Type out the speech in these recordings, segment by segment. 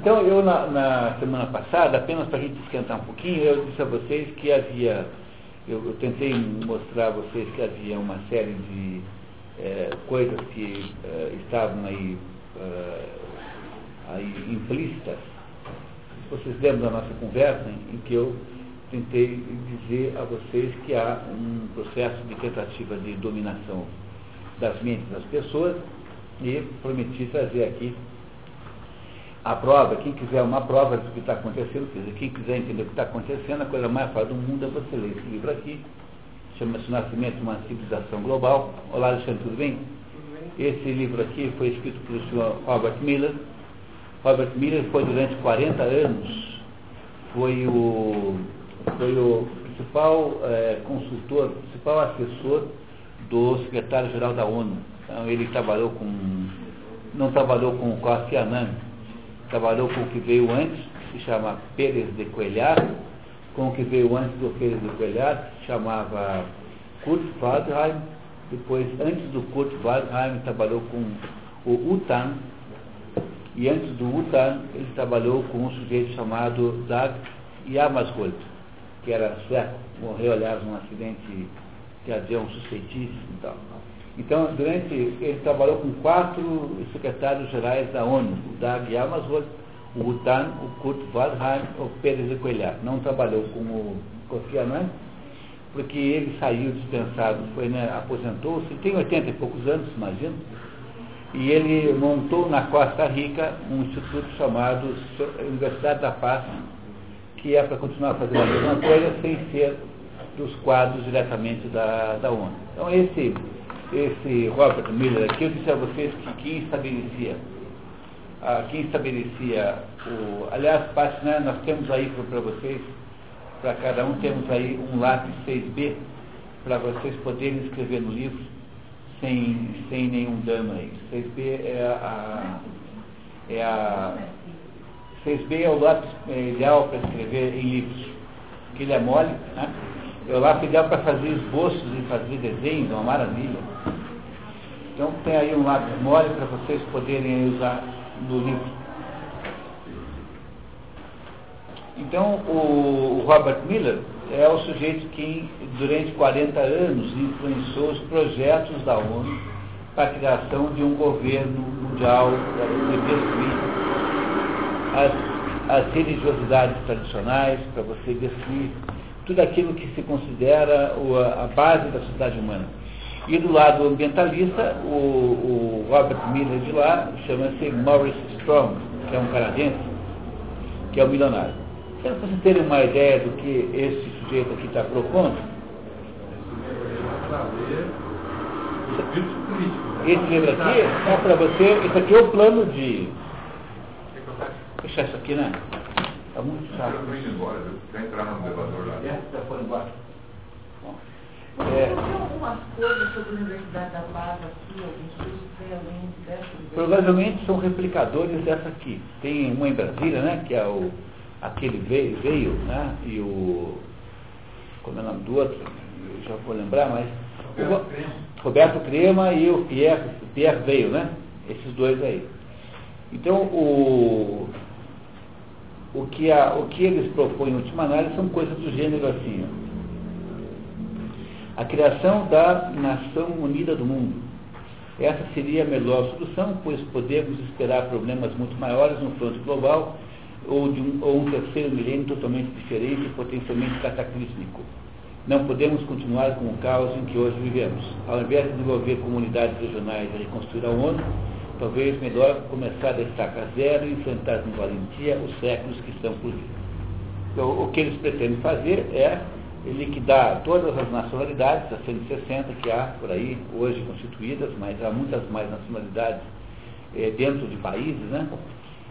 Então, eu na, na semana passada, apenas para a gente esquentar um pouquinho, eu disse a vocês que havia, eu, eu tentei mostrar a vocês que havia uma série de é, coisas que é, estavam aí, é, aí implícitas. Vocês lembram da nossa conversa em, em que eu tentei dizer a vocês que há um processo de tentativa de dominação das mentes das pessoas e prometi trazer aqui a prova, quem quiser uma prova do que está acontecendo, quer dizer, quem quiser entender o que está acontecendo, a coisa mais fácil do mundo é você ler esse livro aqui, chama-se Nascimento de uma Civilização Global. Olá, Alexandre, tudo bem? Esse livro aqui foi escrito pelo senhor Robert Miller. Robert Miller foi durante 40 anos, foi o, foi o principal é, consultor, principal assessor do secretário-geral da ONU. Então, ele trabalhou com, não trabalhou com o Kofi Annan, trabalhou com o que veio antes, que se chama Pérez de Coelhar, com o que veio antes do Pérez de Coelhar, que se chamava Kurt Waldheim, depois, antes do Kurt Waldheim, trabalhou com o Utan, e antes do Utan, ele trabalhou com um sujeito chamado Dag Yamasholt, que era sueco, morreu, aliás, num acidente de avião suspeitíssimo e tal. Então, durante, ele trabalhou com quatro secretários gerais da ONU, o Dag Hammarskjöld, o Utan, o Kurt Waldheim, o Pérez de Coelhar. Não trabalhou com o Kofi Annan, porque ele saiu dispensado, foi, né, aposentou-se, tem 80 e poucos anos, imagino, e ele montou na Costa Rica um instituto chamado Universidade da Paz, que é para continuar fazendo a mesma coisa sem ser dos quadros diretamente da, da ONU. Então esse esse Robert Miller aqui, eu disse a vocês que quem estabelecia, ah, quem estabelecia o. Aliás, parte, né, nós temos aí para vocês, para cada um temos aí um lápis 6B, para vocês poderem escrever no livro sem, sem nenhum dano aí. 6B é a. É a 6B é o lápis é ideal para escrever em livros, que ele é mole, né? O lápis ideal para fazer esboços e fazer desenhos, uma maravilha. Então tem aí um lápis mole para vocês poderem usar no livro. Então o, Robert Miller é o sujeito que durante 40 anos influenciou os projetos da ONU para a criação de um governo mundial para destruir as, as religiosidades tradicionais, para você destruir tudo aquilo que se considera a base da sociedade humana. E do lado ambientalista, o, o Robert Miller de lá chama-se Maurice Strong, que é um canadense, que é um milionário. Para vocês terem uma ideia do que esse sujeito aqui está propondo, esse livro aqui é para você, esse aqui é o plano de. Fechar isso aqui, né? Está muito chato. Eu estou indo embora, vai entrar no elevador lá. É, já foi embora. É, algumas coisas sobre a Universidade da Paz aqui, alguns Provavelmente são replicadores dessa aqui. Tem uma em Brasília, né? Que é o, aquele veio, veio né? E o. Como é o nome do outro? Eu já vou lembrar, mas. Roberto, o, Crema. Roberto Crema e o Pierre, Pierre veio, né? Esses dois aí. Então, o, o, que a, o que eles propõem em última análise são coisas do gênero assim. Ó a criação da nação unida do mundo. Essa seria a melhor solução, pois podemos esperar problemas muito maiores no fronte global ou, de um, ou um terceiro milênio totalmente diferente e potencialmente cataclísmico. Não podemos continuar com o caos em que hoje vivemos. Ao invés de desenvolver comunidades regionais e reconstruir a ONU, talvez melhor começar da estaca zero e enfrentar com valentia os séculos que estão por vir. Então, o que eles pretendem fazer é liquidar todas as nacionalidades, as 160 que há por aí hoje constituídas, mas há muitas mais nacionalidades é, dentro de países, né?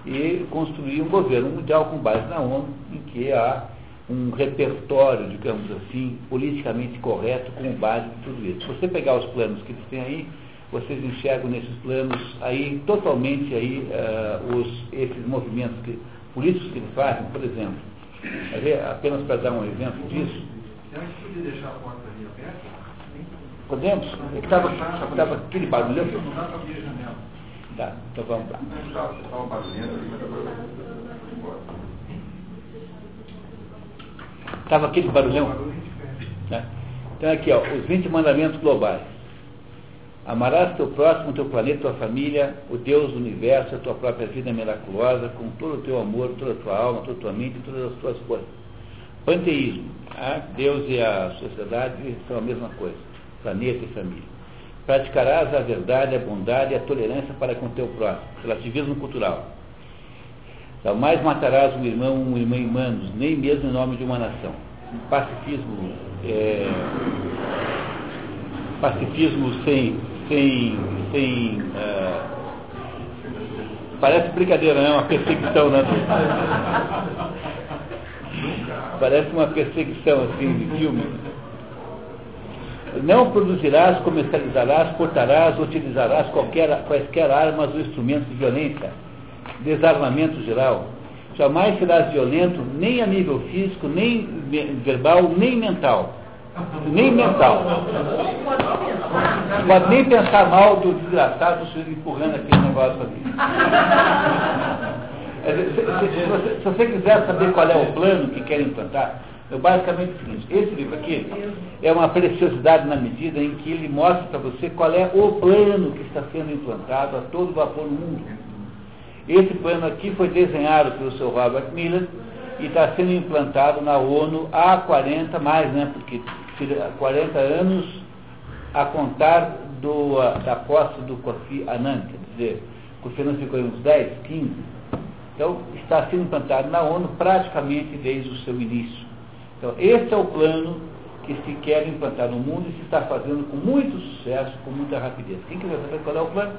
E construir um governo mundial com base na ONU, em que há um repertório, digamos assim, politicamente correto com base em tudo isso. Se você pegar os planos que eles têm aí, vocês enxergam nesses planos aí totalmente aí uh, os, esses movimentos que, políticos que eles fazem, por exemplo. Apenas para dar um exemplo disso. Deixar a porta ali aberta. Podemos? Estava aquele barulho. Não dá para abrir a janela. Tá, então vamos lá. Estava aquele barulhão. Né? Então aqui, ó, os 20 mandamentos globais. Amarás teu próximo, teu planeta, tua família, o Deus do universo, a tua própria vida miraculosa, com todo o teu amor, toda a tua alma, toda a tua mente todas as tuas forças. Panteísmo. Ah, Deus e a sociedade são a mesma coisa. Planeta e família. Praticarás a verdade, a bondade e a tolerância para com teu próximo. Relativismo cultural. Jamais matarás um irmão ou uma irmã humanos, nem mesmo em nome de uma nação. Pacifismo, é, pacifismo sem, sem, sem é, parece brincadeira, não é uma perseguição, né? Parece uma perseguição assim de filme. Não produzirás, comercializarás, portarás, utilizarás qualquer, quaisquer armas ou instrumentos de violência desarmamento geral. Jamais serás violento, nem a nível físico, nem verbal, nem mental. Nem mental. Não pode nem pensar mal do desgraçado se empurrando aquele negócio ali. Se, se, você, se, você, quiser saber qual é o plano que quer implantar, é basicamente o seguinte, esse livro aqui é uma preciosidade na medida em que ele mostra para você qual é o plano que está sendo implantado a todo vapor no mundo. Esse plano aqui foi desenhado pelo Sr. Robert Miller e está sendo implantado na ONU há 40 mais, né? Porque 40 anos a contar do, da posse do Kofi Annan, quer dizer, o Kofi Annan ficou uns 10, 15. Então, está sendo implantado na ONU praticamente desde o seu início. Então, esse é o plano que se quer implantar no mundo e se está fazendo com muito sucesso, com muita rapidez. Quem quiser saber qual é o plano?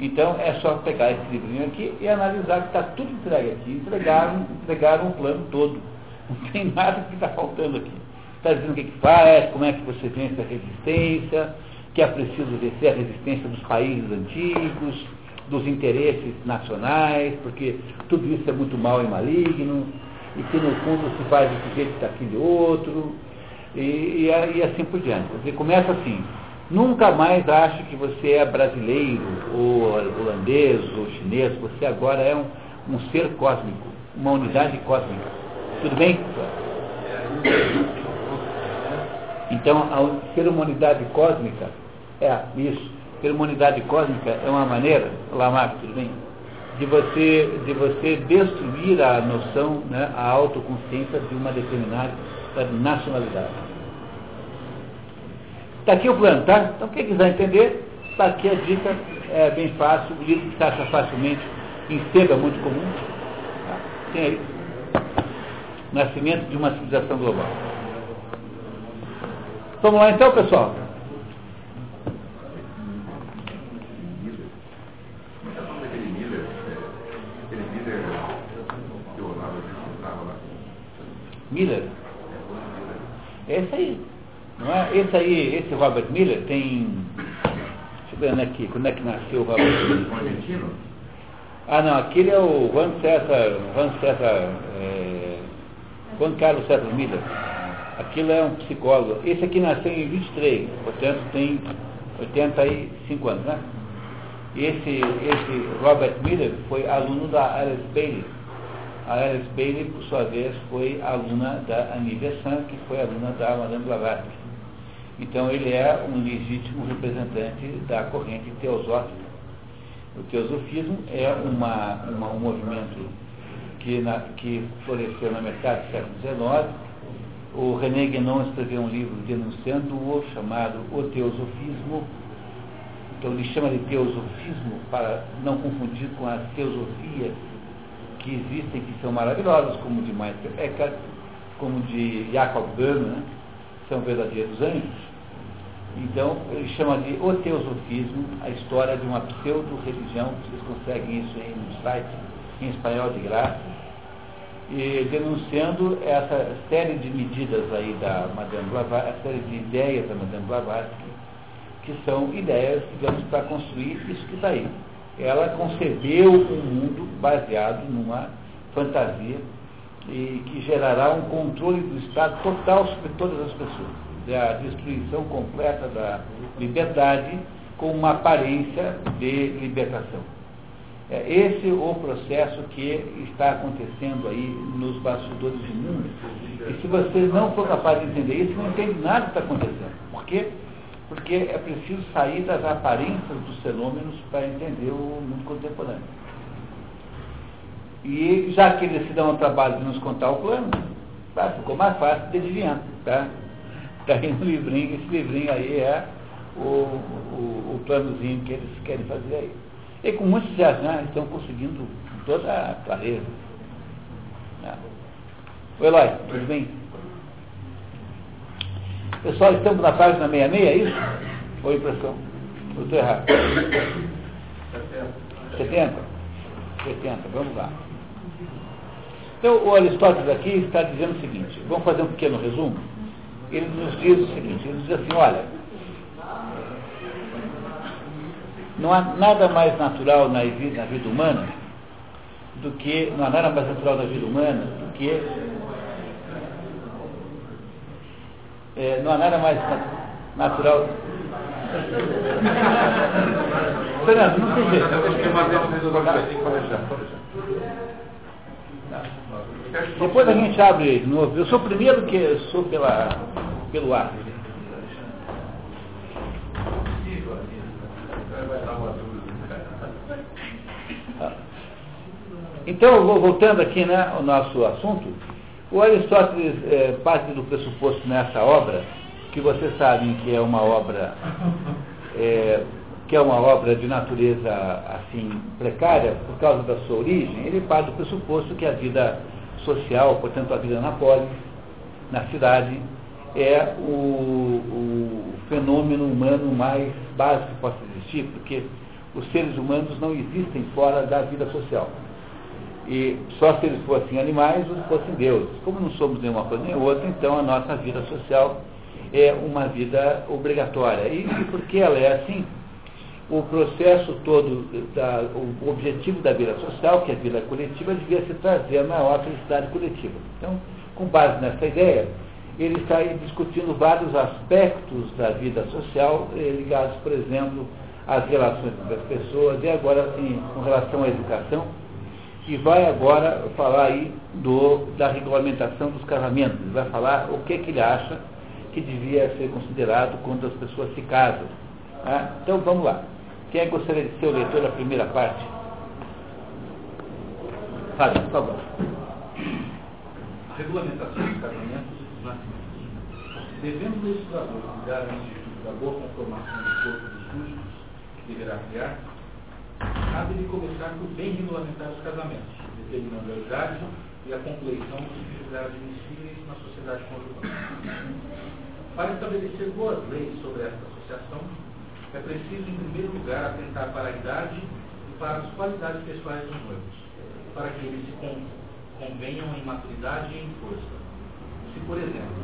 Então é só pegar esse livrinho aqui e analisar que está tudo entregue aqui. Entregaram, entregaram um plano todo. Não tem nada que está faltando aqui. Está dizendo o que, que faz, como é que você vence a resistência, que é preciso vencer a resistência dos países antigos, dos interesses nacionais, porque tudo isso é muito mal e maligno, e que no fundo se faz desse jeito daquele outro, e, e, e assim por diante. Você começa assim, Nunca mais ache que você é brasileiro, ou holandês, ou chinês. Você agora é um, um ser cósmico, uma unidade cósmica. Tudo bem? Então, ser uma unidade cósmica é isso. Ser uma unidade cósmica é uma maneira, Lamarck, tudo bem? De você, de você destruir a noção, né, a autoconsciência de uma determinada nacionalidade. Está aqui o plano, tá? Então quem quiser entender, está aqui a dica, é bem fácil, o livro que se acha facilmente em sebo é muito comum. Tá? Tem aí. Nascimento de uma civilização global. Vamos lá então, pessoal. Miller? Esse aí. Não é? Esse aí, esse Robert Miller tem. Deixa eu ver aqui, quando é que nasceu o Robert Miller? Ah não, aquele é o Juan César, Juan César, é, Juan Carlos César Miller. Aquilo é um psicólogo. Esse aqui nasceu em 23, portanto tem 85 anos, né? Esse, esse Robert Miller foi aluno da Alice Bailey. A Alice Bailey, por sua vez, foi aluna da Annie Besant, que foi aluna da Madame Blavatsky. Então ele é um legítimo representante da corrente teosófica. O teosofismo é uma, uma, um movimento que, na, que floresceu na metade do século XIX. O René Guénon escreveu um livro denunciando-o, chamado O Teosofismo. Então ele chama de teosofismo para não confundir com as teosofias que existem, que são maravilhosas, como de Meister Eckhart, como de Jacob Böhme, né? são verdadeiros anjos. Então, ele chama de o teosofismo, a história de uma pseudo-religião, vocês conseguem isso em um site em espanhol de graça, e denunciando essa série de medidas aí da Madame Blavatsky, a série de ideias da Madame Blavatsky, que são ideias, digamos, para construir isso que está aí. Ela concebeu um mundo baseado numa fantasia e que gerará um controle do Estado total sobre todas as pessoas da destruição completa da liberdade com uma aparência de libertação. É esse o processo que está acontecendo aí nos bastidores do mundo. E se vocês não for capazes de entender isso, não entende nada que está acontecendo. Por quê? Porque é preciso sair das aparências dos fenômenos para entender o mundo contemporâneo. E já que eles se dão o trabalho de nos contar o plano, tá, ficou mais fácil de adivinhar. Tá? Está aí no livrinho, esse livrinho aí é o, o, o planozinho que eles querem fazer aí. E com muito sucesso, né? Estão conseguindo com toda a clareza. Né? Eloy, tudo bem? Pessoal, estamos na página 66, é isso? Ou impressão? Eu estou errado. 70? 70, vamos lá. Então, o Aristóteles aqui está dizendo o seguinte, vamos fazer um pequeno resumo. Ele nos diz o seguinte, ele diz assim, olha, não há nada mais natural na vida, na vida humana do que, não há nada mais natural na vida humana do que é, não há nada mais natural. Fernando, não tem jeito. Depois a gente abre de novo. Eu sou o primeiro que sou pela, pelo ar. Então, voltando aqui né, ao nosso assunto, o Aristóteles é, parte do pressuposto nessa obra, que vocês sabem que é uma obra é, que é uma obra de natureza assim precária por causa da sua origem, ele parte do pressuposto que a vida social, portanto a vida na polis, na cidade, é o, o fenômeno humano mais básico que possa existir, porque os seres humanos não existem fora da vida social. E só se eles fossem animais ou se fossem deuses. Como não somos nenhuma coisa nem outra, então a nossa vida social é uma vida obrigatória. E, e porque ela é assim, o processo todo, da, o objetivo da vida social, que é a vida coletiva, devia se trazer a maior felicidade coletiva. Então, com base nessa ideia, ele está aí discutindo vários aspectos da vida social, eh, ligados, por exemplo, às relações entre as pessoas, e agora, assim, com relação à educação, e vai agora falar aí do, da regulamentação dos casamentos. Ele vai falar o que, que ele acha que devia ser considerado quando as pessoas se casam. Tá? Então vamos lá. Quem gostaria de ser o leitor da primeira parte? Fábio, por favor. A regulamentação dos casamentos dos Devendo o legislador cuidar da boa conformação do corpo dos súditos que deverá criar, cabe-lhe começar por bem regulamentar os casamentos, determinando a idade e a compleição que será admissíveis na sociedade conjugal. Para estabelecer boas leis sobre esta associação, é preciso, em primeiro lugar, atentar para a idade e para as qualidades pessoais dos noivos, para que eles se convenham em maturidade e em força. Se, por exemplo,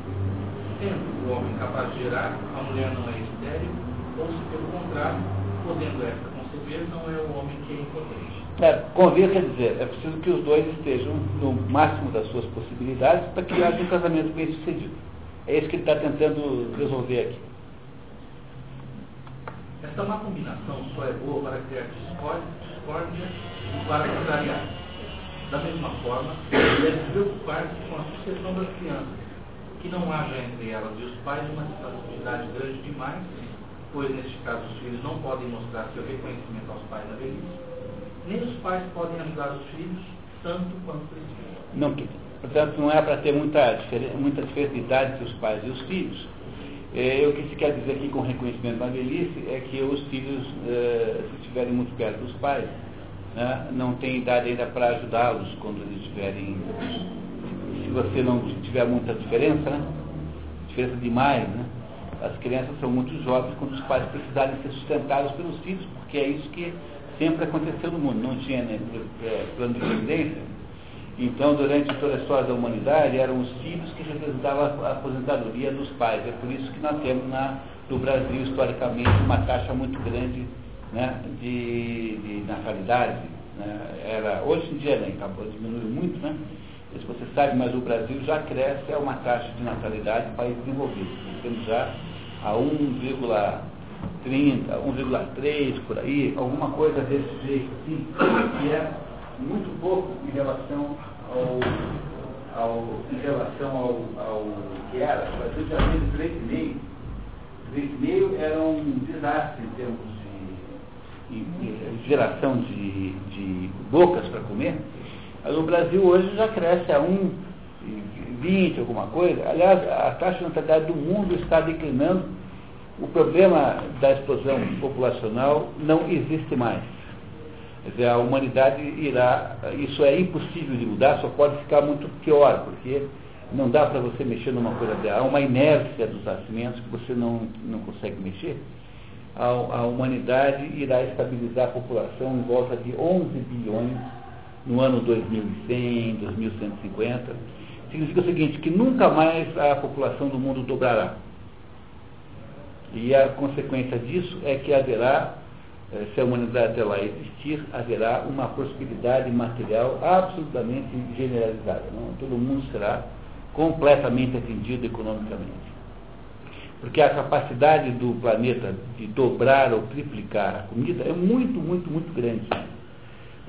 sendo o homem capaz de gerar, a mulher não é estéril, ou se, pelo contrário, podendo esta conceber, não é o homem que é impotente. É, convir quer dizer, é preciso que os dois estejam no máximo das suas possibilidades para que haja um casamento bem sucedido. É isso que ele está tentando resolver aqui. Esta má combinação só é boa para criar discórdia e para contrariar. Da mesma forma, deve preocupar-se com a sucessão das crianças, que não haja entre elas e os pais uma disponibilidade grande demais pois neste caso os filhos não podem mostrar seu reconhecimento aos pais na velhice, nem os pais podem ajudar os filhos tanto quanto precisam. Não, portanto, não é para ter muita, muita diferença de idade entre os pais e os filhos. É, o que se quer dizer aqui com reconhecimento na velhice é que os filhos, é, se estiverem muito perto dos pais, né, não têm idade ainda para ajudá-los quando eles estiverem. Se você não tiver muita diferença, né, diferença demais, né, as crianças são muito jovens quando os pais precisarem ser sustentados pelos filhos, porque é isso que sempre aconteceu no mundo. Não tinha né, é, plano de previdência. Então, durante toda a história da humanidade, eram os filhos que representavam a aposentadoria dos pais. É por isso que nós temos na, no Brasil, historicamente, uma taxa muito grande né, de, de natalidade. Né? Era, hoje em dia, né, acabou, diminuiu muito, né? se você sabe, mas o Brasil já cresce a uma taxa de natalidade país desenvolvido. Nós temos já a 1,3 1,30, 1,3 por aí, alguma coisa desse jeito, assim, que é muito pouco em relação ao, ao em relação ao, ao que era. A gente já teve 3,5. 3,5 era um desastre em termos de, de, de geração de, de bocas para comer. O Brasil hoje já cresce a 1,20, alguma coisa. Aliás, a taxa de natalidade do mundo está declinando. O problema da explosão populacional não existe mais. Quer dizer, a humanidade irá. Isso é impossível de mudar, só pode ficar muito pior, porque não dá para você mexer numa coisa dela. Há uma inércia dos nascimentos que você não, não consegue mexer. A, a humanidade irá estabilizar a população em volta de 11 bilhões no ano 2100, 2150, significa o seguinte, que nunca mais a população do mundo dobrará. E a consequência disso é que haverá, eh, se a humanidade até lá existir, haverá uma prosperidade material absolutamente generalizada. Não? Todo mundo será completamente atendido economicamente. Porque a capacidade do planeta de dobrar ou triplicar a comida é muito, muito, muito grande.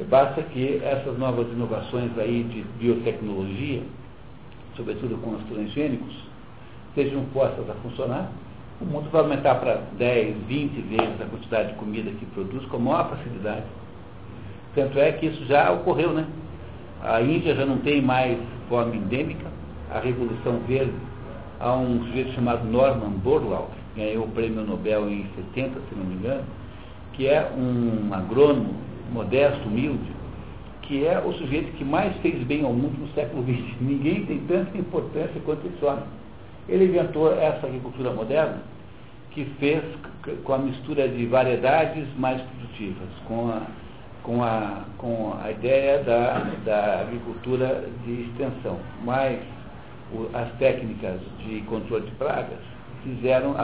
Basta que essas novas inovações aí de biotecnologia, sobretudo com os transgênicos, sejam postas a funcionar, o mundo vai aumentar para 10, 20 vezes a quantidade de comida que produz com a maior facilidade. Tanto é que isso já ocorreu, né? A Índia já não tem mais fome endêmica, a Revolução Verde, há um sujeito chamado Norman Borlaug, que ganhou o prêmio Nobel em 70, se não me engano, que é um agrônomo modesto, humilde, que é o sujeito que mais fez bem ao mundo no século XX. Ninguém tem tanta importância quanto esse homem. Ele inventou essa agricultura moderna que fez com a mistura de variedades mais produtivas, com a, com a, com a ideia da, da agricultura de extensão, mais o, as técnicas de controle de pragas fizeram,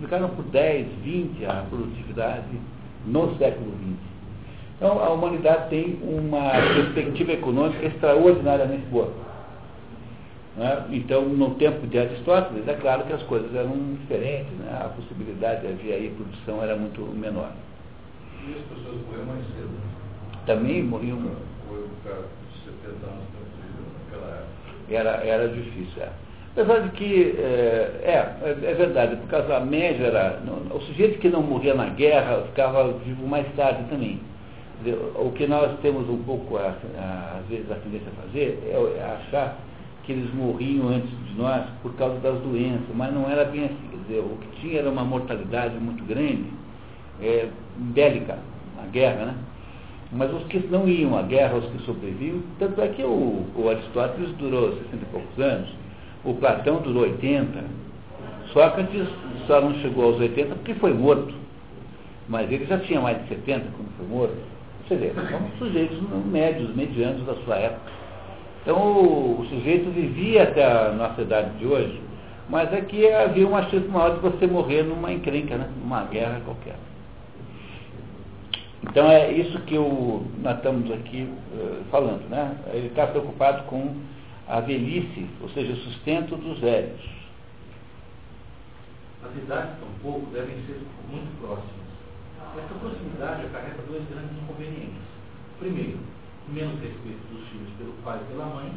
ficaram por 10, 20 a produtividade no século XX. Então, a humanidade tem uma perspectiva econômica extraordinariamente boa. Né? Então, no tempo de Aristóteles, é claro que as coisas eram diferentes, né? a possibilidade de haver aí produção era muito menor. E as pessoas morreram mais cedo? Também morriam. Foi o cara de 70 anos naquela época. Era, era difícil, é. Apesar de que, é, é, é verdade, por causa da média era. O sujeito que não morria na guerra ficava vivo mais tarde também o que nós temos um pouco, às vezes, a tendência a fazer é achar que eles morriam antes de nós por causa das doenças, mas não era bem assim. Quer dizer, o que tinha era uma mortalidade muito grande, é, bélica, a guerra, né? Mas os que não iam à guerra, os que sobreviviam, tanto é que o, o Aristóteles durou 60 e poucos anos, o Platão durou 80, Sócrates só não chegou aos 80 porque foi morto. Mas ele já tinha mais de 70 quando foi morto. Vê, são sujeitos médios, medianos da sua época. Então o, o sujeito vivia até a nossa idade de hoje, mas que havia uma chance maior de você morrer numa encrenca, né? numa guerra qualquer. Então é isso que o, nós estamos aqui uh, falando. Né? Ele está preocupado com a velhice, ou seja, o sustento dos velhos. As idades, tampouco, devem ser muito próximas essa proximidade acarreta dois grandes inconvenientes. Primeiro, menos respeito dos filhos pelo pai e pela mãe,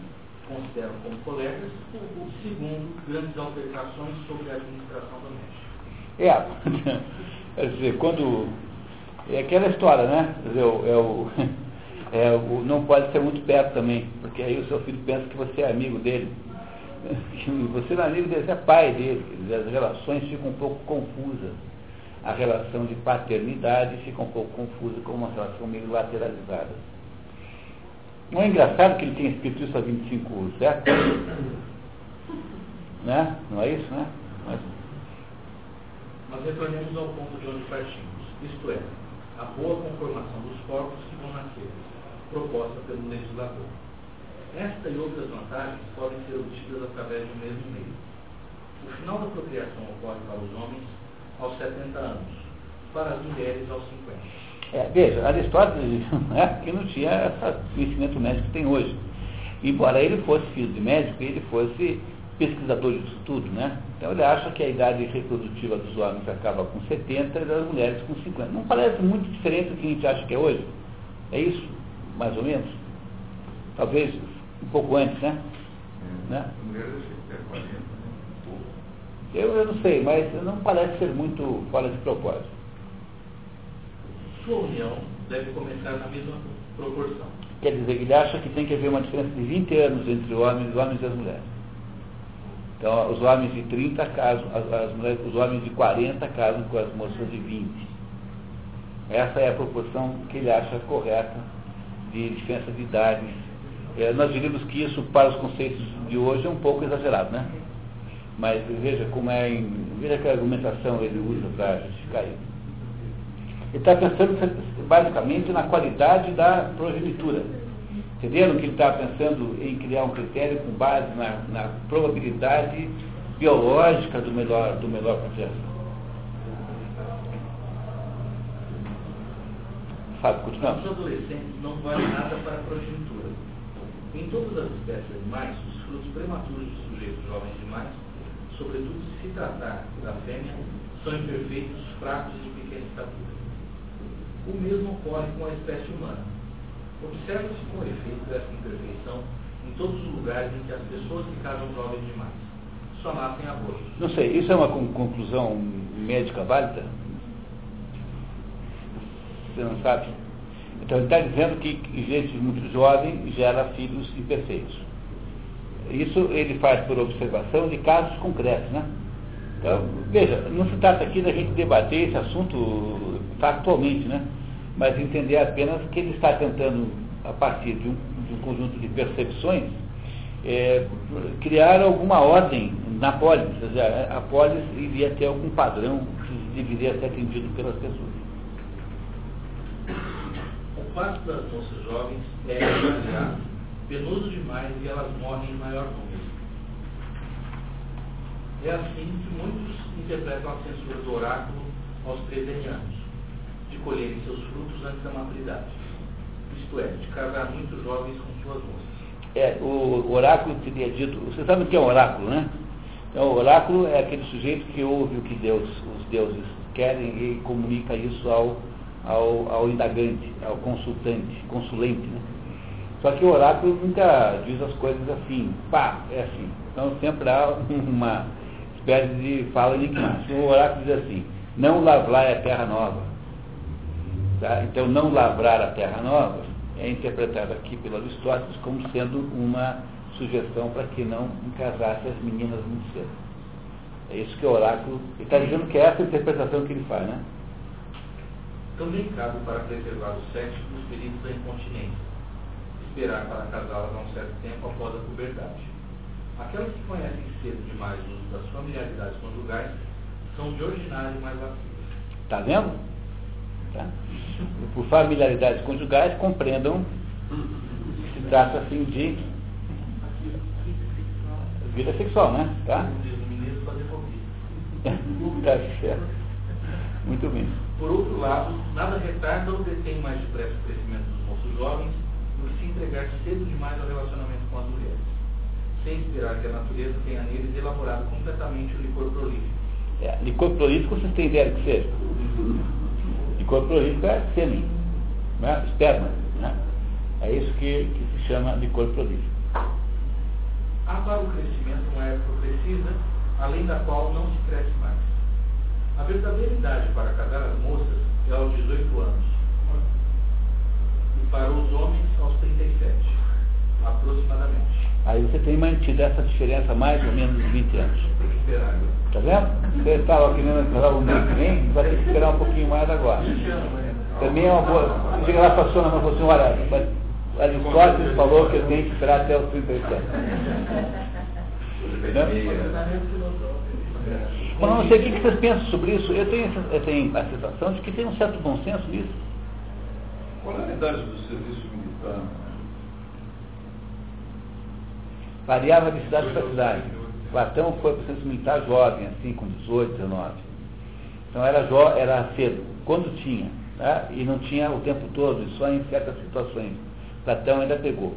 consideram como colegas. O segundo, grandes altercações sobre a administração doméstica. É, quer dizer, quando. É aquela história, né? Quer dizer, é é o, não pode ser muito perto também, porque aí o seu filho pensa que você é amigo dele. Você não é amigo dele, você é pai dele. Dizer, as relações ficam um pouco confusas a relação de paternidade fica um pouco confusa com uma relação meio lateralizada. Não é engraçado que ele tenha escrito isso há 25 séculos? né? Não é isso, né? Mas... Mas retornemos ao ponto de onde partimos, isto é, a boa conformação dos corpos que vão nascer, proposta pelo legislador. Esta e outras vantagens podem ser obtidas através do mesmo meio. O final da procriação ocorre para os homens aos 70 anos, para as mulheres aos 50. É, veja, Aristóteles né, que não tinha esse conhecimento médico que tem hoje. Embora ele fosse filho de médico, ele fosse pesquisador disso tudo, né? Então ele acha que a idade reprodutiva dos homens acaba com 70 e das mulheres com 50. Não parece muito diferente do que a gente acha que é hoje? É isso, mais ou menos? Talvez um pouco antes, né? É. né? Eu, eu não sei, mas não parece ser muito fora de propósito. Sua união deve começar na mesma proporção. Quer dizer, ele acha que tem que haver uma diferença de 20 anos entre os homens, os homens e as mulheres. Então, os homens de 30 casam, as, as mulheres, os homens de 40 casam com as moças de 20. Essa é a proporção que ele acha correta de diferença de idade. É, nós diríamos que isso, para os conceitos de hoje, é um pouco exagerado, né? Mas veja como é, veja que argumentação ele usa para justificar isso. Ele está pensando basicamente na qualidade da progenitura. Entenderam que ele está pensando em criar um critério com base na, na probabilidade biológica do melhor, do melhor projeto. Fábio, continuamos. Os adolescentes não valem nada para a progenitura. Em todas as espécies animais, os frutos prematuros de sujeitos jovens demais, sobretudo se tratar da fêmea, são imperfeitos, fracos e de pequena estatura. O mesmo ocorre com a espécie humana. Observa-se com efeito dessa imperfeição em todos os lugares em que as pessoas se casam jovens demais. Só nascem abortos. Não sei, isso é uma conclusão médica válida? Você não sabe? Então ele está dizendo que gente muito jovem gera filhos imperfeitos. Isso ele faz por observação de casos concretos, né? Então, veja, não se trata aqui da gente debater esse assunto factualmente, né? Mas entender apenas que ele está tentando, a partir de um, de um conjunto de percepções, é, criar alguma ordem na polis. Ou seja, a polis iria ter algum padrão que deveria ser atendido pelas pessoas. O fato das moças jovens é penoso demais e elas morrem em maior número. É assim que muitos interpretam a censura do oráculo aos 13 anos, de colherem seus frutos antes da maturidade. Isto é, de casar muitos jovens com suas moças. É, o oráculo teria dito, você sabe o que é um oráculo, né? Então, o oráculo é aquele sujeito que ouve o que Deus, os deuses querem e comunica isso ao, ao, ao indagante, ao consultante, consulente, né? Só que o oráculo nunca diz as coisas assim, pá, é assim. Então sempre há uma espécie de fala enigmática. O oráculo diz assim, não lavrar a terra nova. Tá? Então não lavrar a terra nova é interpretado aqui pelo Aristóteles como sendo uma sugestão para que não casasse as meninas muito cedo. É isso que o oráculo. Ele está dizendo que é essa a interpretação que ele faz, né? Também cabe para preservar o sexo dos peritos da incontinência esperar para casá-las há um certo tempo após a puberdade. Aquelas que conhecem cedo demais o uso das familiaridades conjugais são de ordinário mais lascivas. Está vendo? Tá. Por familiaridades conjugais, compreendam se trata assim de vida sexual, né? Tá? tá certo. Muito bem. Por outro lado, nada retarda ou detém mais depressa o crescimento dos moços jovens entregar cedo demais ao relacionamento com as mulheres, sem esperar que a natureza tenha neles elaborado completamente o licor prolífico. É, licor prolífico vocês têm ideia do que seja? Licor prolífico é sêmen, né? esperma. Né? É isso que, que se chama licor prolífico. Há para o crescimento uma época precisa, além da qual não se cresce mais. A verdadeira idade para casar as moças é aos 18 anos para os homens aos 37, aproximadamente. Aí você tem mantido essa diferença mais ou menos de 20 anos. Tem que esperar. Tá vendo? Você estava querendo o mês que vem, vai ter que esperar um pouquinho mais agora. Também é uma boa. Chega lá para a e falou assim, olha, Aristóteles falou que eu tenho que esperar até os 37 Mas não sei o que vocês pensam sobre isso. Eu tenho, eu tenho a sensação de que tem um certo bom senso nisso. Qual é a idade do serviço militar? Variava de cidade para cidade. Platão foi para o serviço militar jovem, assim, com 18, 19. Então era, jo, era cedo, quando tinha, né? e não tinha o tempo todo, só em certas situações. Platão ainda pegou.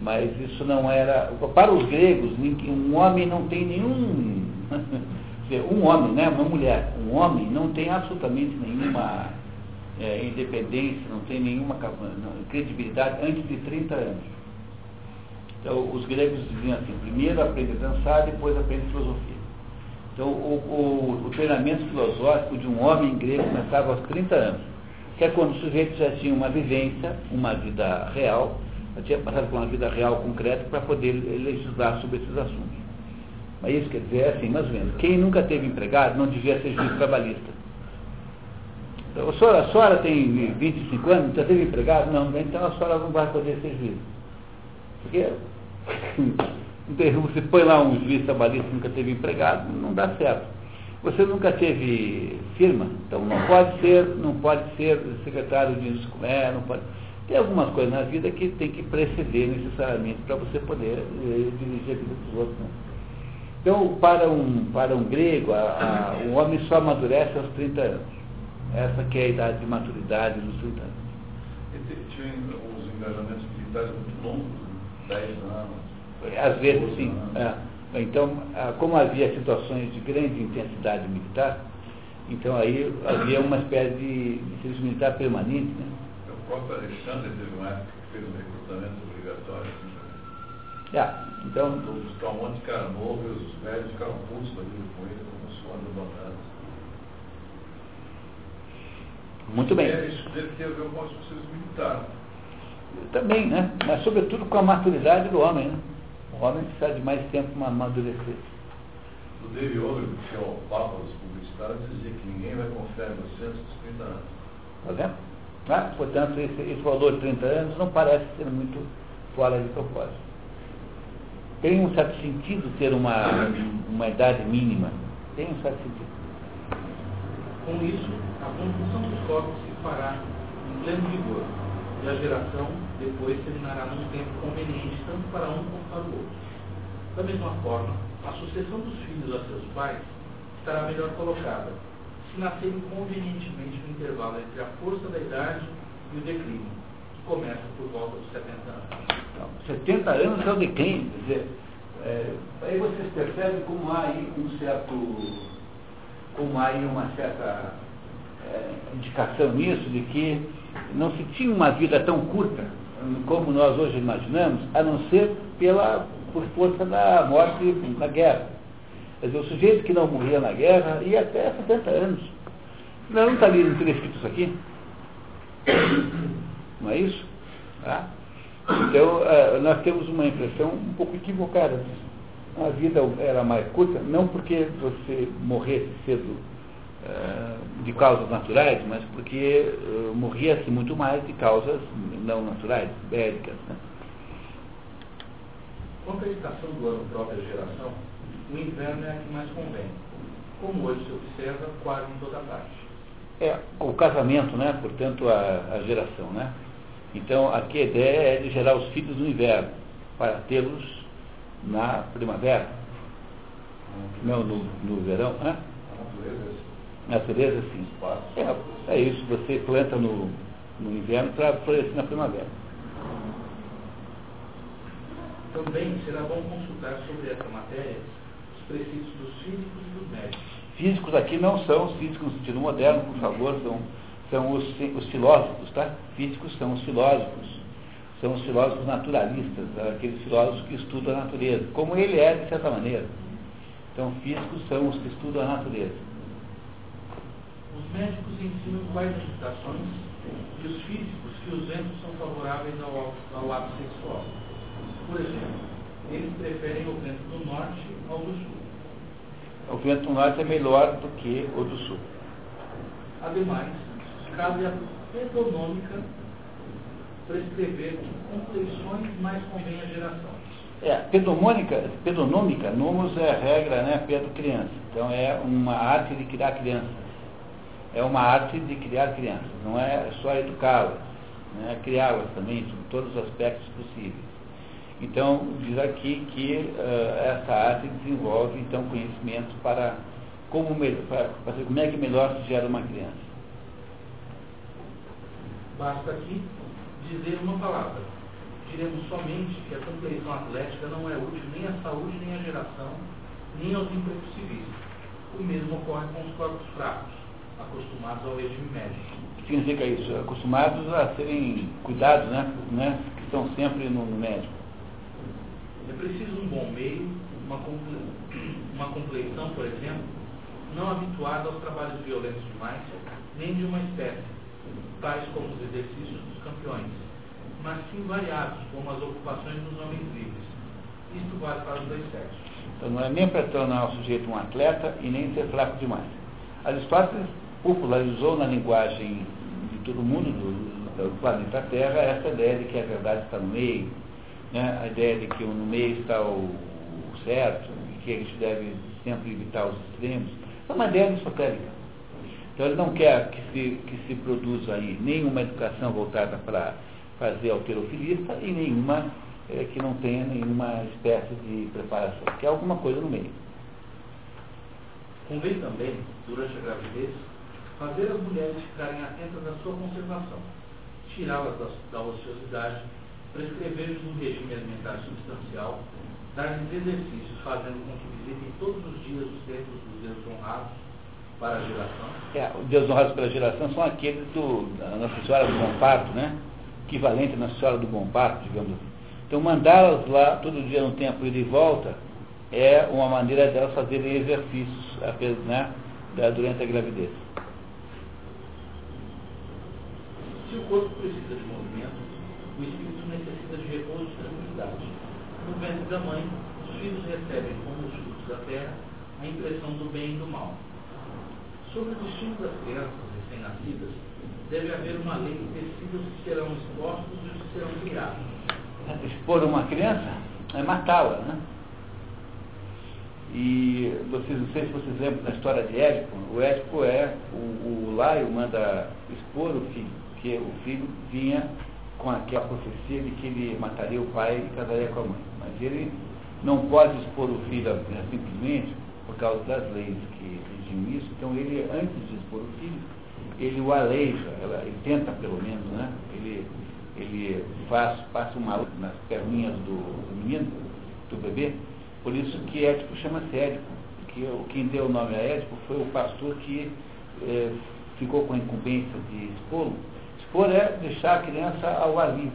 Mas isso não era. Para os gregos, um homem não tem nenhum. um homem, né? Uma mulher. Um homem não tem absolutamente nenhuma é, independência, não tem nenhuma credibilidade antes de 30 anos. Então, os gregos diziam assim: primeiro aprende a dançar, depois aprende filosofia. Então, o, o, o treinamento filosófico de um homem grego começava aos 30 anos, que é quando o sujeito já tinha uma vivência, uma vida real, já tinha passado por uma vida real concreta para poder legislar sobre esses assuntos. Mas isso quer dizer, é assim, mais ou menos, quem nunca teve empregado não devia ser juiz trabalhista. Então, a, senhora, a senhora tem 25 anos, já teve empregado? Não, então a senhora não vai poder ser juiz. Porque você põe lá um juiz trabalhista que nunca teve empregado, não dá certo. Você nunca teve firma, então não pode ser, não pode ser secretário de é, não pode. Tem algumas coisas na vida que tem que preceder necessariamente para você poder eh, dirigir a vida dos outros. Né? Então, para um, para um grego, a, a, o homem só amadurece aos 30 anos. Essa que é a idade de maturidade dos 30 anos. Tinha uns engajamentos militares muito longos, 10 né? anos. Às vezes, sim. É. Então, como havia situações de grande intensidade militar, então aí havia uma espécie de, de serviço militar permanente. Né? O próprio Alexandre teve uma época que fez um recrutamento obrigatório. Assim, é, então, então, buscar um monte de cara novo e os velhos ficaram putos ali com ele, como suando abandonados. Muito bem. É, isso deve ter a ver com. Também, né? Mas sobretudo com a maturidade do homem, né? O homem precisa de mais tempo para amadurecer. O David Ogre, que é o Papa dos publicitários, dizia que ninguém vai confiar em você antes dos 30 anos. Está vendo? Ah, portanto, esse, esse valor de 30 anos não parece ser muito fora de propósito. Tem um certo sentido ter uma, uma idade mínima. Tem um certo sentido. Com isso, a construção dos corpos se fará em pleno vigor e a geração depois terminará num tempo conveniente tanto para um como para o outro. Da mesma forma, a sucessão dos filhos a seus pais estará melhor colocada, se nascerem convenientemente no intervalo entre a força da idade e o declínio, que começa por volta dos 70 anos. Então, 70 anos é o declínio, quer dizer, é, aí vocês percebem como há aí um certo, como há aí uma certa é, indicação nisso de que não se tinha uma vida tão curta como nós hoje imaginamos, a não ser pela, por força da morte na guerra. Quer dizer, o sujeito que não morria na guerra ia até 70 anos. Não está ali, escrito isso aqui? Não é isso? Tá? Então, eh, nós temos uma impressão um pouco equivocada. A vida era mais curta, não porque você morresse cedo eh, de causas naturais, mas porque uh, morria-se muito mais de causas não naturais, bélicas. Né? Quanto à estação do ano própria geração, o inverno é a que mais convém, como hoje se observa quase em toda parte. É, o casamento, né? portanto, a, a geração. Né? Então, aqui a ideia é de gerar os filhos no inverno, para tê-los na primavera. Não, no, no verão. Né? Natureza, sim. É, é isso, você planta no, no inverno para florescer na primavera. Também será bom consultar sobre essa matéria os preceitos dos físicos e dos médicos. Físicos aqui não são os físicos no sentido moderno, por favor, são, são os, os filósofos, tá? Físicos são os filósofos, são os filósofos naturalistas, aqueles filósofos que estudam a natureza, como ele é, de certa maneira. Então, físicos são os que estudam a natureza. Os médicos ensinam quais as estações e os físicos que os ventos são favoráveis ao, ao ato sexual. Por exemplo, eles preferem o vento do norte ao do sul. O vento do norte é melhor do que o do sul. Ademais, cabe a pedonômica prescrever compleições mais convém à geração. É, pedonômica, pedonômica, nomos é a regra, né, pedo criança. Então é uma arte de criar crianças é uma arte de criar crianças, não é só educá-las, né? criá-las também, em todos os aspectos possíveis. Então, diz aqui que uh, essa arte desenvolve então conhecimentos para como, para, para como é que melhor se gera uma criança. Basta aqui dizer uma palavra, diremos somente que a compleição atlética não é útil nem à saúde, nem à geração, nem aos empregos civis. O mesmo ocorre com os corpos fracos, acostumados ao regime médio. O que significa isso? Acostumados a serem cuidados, né? né? Que estão sempre no médico. É preciso um bom meio, uma, uma compleição, por exemplo, não habituada aos trabalhos violentos demais, nem de uma espécie, tais como os exercícios dos campeões, mas sim variados, como as ocupações dos homens livres. Isto vale para os dois sexos. Então não é nem para tornar o sujeito um atleta e nem ser fraco demais. Aristóteles popularizou na linguagem de todo mundo, do, do planeta Terra, essa ideia de que a verdade está no meio, né? a ideia de que no meio está o, o certo, e que a gente deve sempre evitar os extremos. É uma ideia aristotélica. Então ele não quer que se, que se produza aí nenhuma educação voltada para fazer alterofilista e nenhuma é, que não tenha nenhuma espécie de preparação, que é alguma coisa no meio. Convém também, durante a gravidez, fazer as mulheres ficarem atentas à sua conservação, tirá-las da, da ociosidade, prescrever-lhes um regime alimentar substancial, dar-lhes exercícios, fazendo com que visitem todos os dias os templos dos deuses honrados para a geração. É, os deuses honrados pela geração são aqueles do, da Nossa Senhora do Bom Parto, né? Equivalente à Nossa Senhora do Bom Parto, digamos assim. Então, mandá-las lá todo dia no tempo e de volta é uma maneira delas fazerem exercícios né, durante a gravidez. Se o corpo precisa de movimento, o espírito necessita de repouso e tranquilidade. No ventre da mãe, os filhos recebem, como os frutos da terra, a impressão do bem e do mal. Sobre o destino das crianças recém-nascidas, deve haver uma lei que decida os que serão expostos e os que serão criados expor uma criança é matá-la, né? E vocês, não sei se vocês lembram da história de Édipo, o Édipo é, o, o Laio manda expor o filho, que o filho vinha com aquela profecia de que ele mataria o pai e casaria com a mãe. Mas ele não pode expor o filho né, simplesmente por causa das leis que regem isso, então ele, antes de expor o filho, ele o aleija, ele tenta pelo menos, né? Ele ele faz, passa uma nas perninhas do, do menino, do bebê, por isso que Édipo chama-se Édipo, porque quem deu o nome a Édipo foi o pastor que eh, ficou com a incumbência de expor. Expor é deixar a criança ao ar livre.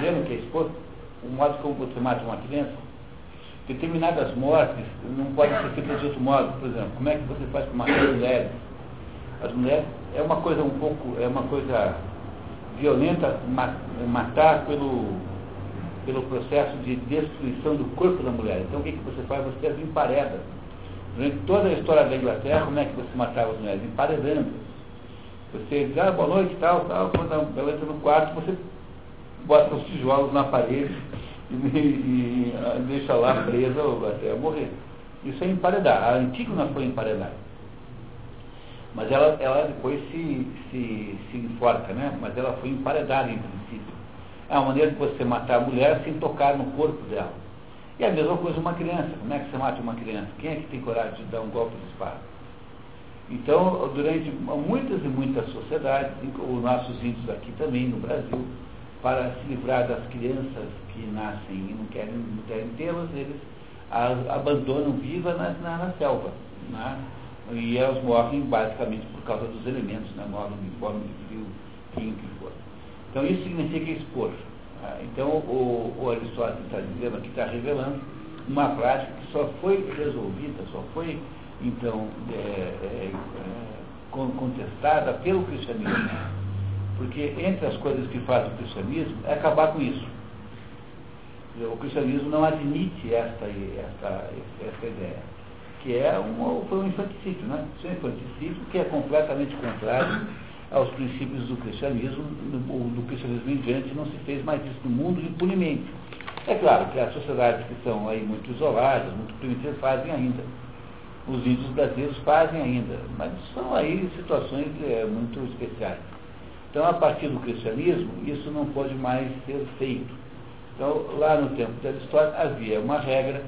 Lembra que é expor? O modo como você mata uma criança? Determinadas mortes não podem ser feitas de outro modo. Por exemplo, como é que você faz com matar mulheres? As mulheres é uma coisa um pouco, é uma coisa violenta matar pelo, pelo processo de destruição do corpo da mulher. Então o que, que você faz? Você as empareda. Durante toda a história da Inglaterra, como é que você matava as mulheres? Emparedando. Você diz, ah, boa noite, tal, tal, quando ela entra no quarto, você bota os tijolos na parede e, e, e deixa lá presa até morrer. Isso é emparedar. A Antígona foi emparedada. Mas ela, ela depois se, se, se enforca, né? Mas ela foi emparedada em princípio. É uma maneira de você matar a mulher sem tocar no corpo dela. E a mesma coisa uma criança. Como é que você mata uma criança? Quem é que tem coragem de dar um golpe de espada? Então, durante muitas e muitas sociedades, os nossos índios aqui também no Brasil, para se livrar das crianças que nascem e não querem, não querem tê-las, eles as abandonam viva na, na, na selva. Né? e elas morrem basicamente por causa dos elementos, né? morrem de forma de frio, fim, que for. Então isso significa expor. Tá? Então o, o Aristóteles está dizendo aqui, está revelando uma prática que só foi resolvida, só foi então é, é, é, contestada pelo cristianismo. Porque entre as coisas que faz o cristianismo é acabar com isso. O cristianismo não admite esta, esta, esta ideia que é um, foi um infanticídio, né? Isso é um infanticídio que é completamente contrário aos princípios do cristianismo, do, do cristianismo em diante não se fez mais isso no mundo impunemente. É claro que as sociedades que são aí muito isoladas, muito primitivas, fazem ainda. Os índios brasileiros fazem ainda, mas são aí situações é, muito especiais. Então, a partir do cristianismo, isso não pode mais ser feito. Então, lá no tempo da história havia uma regra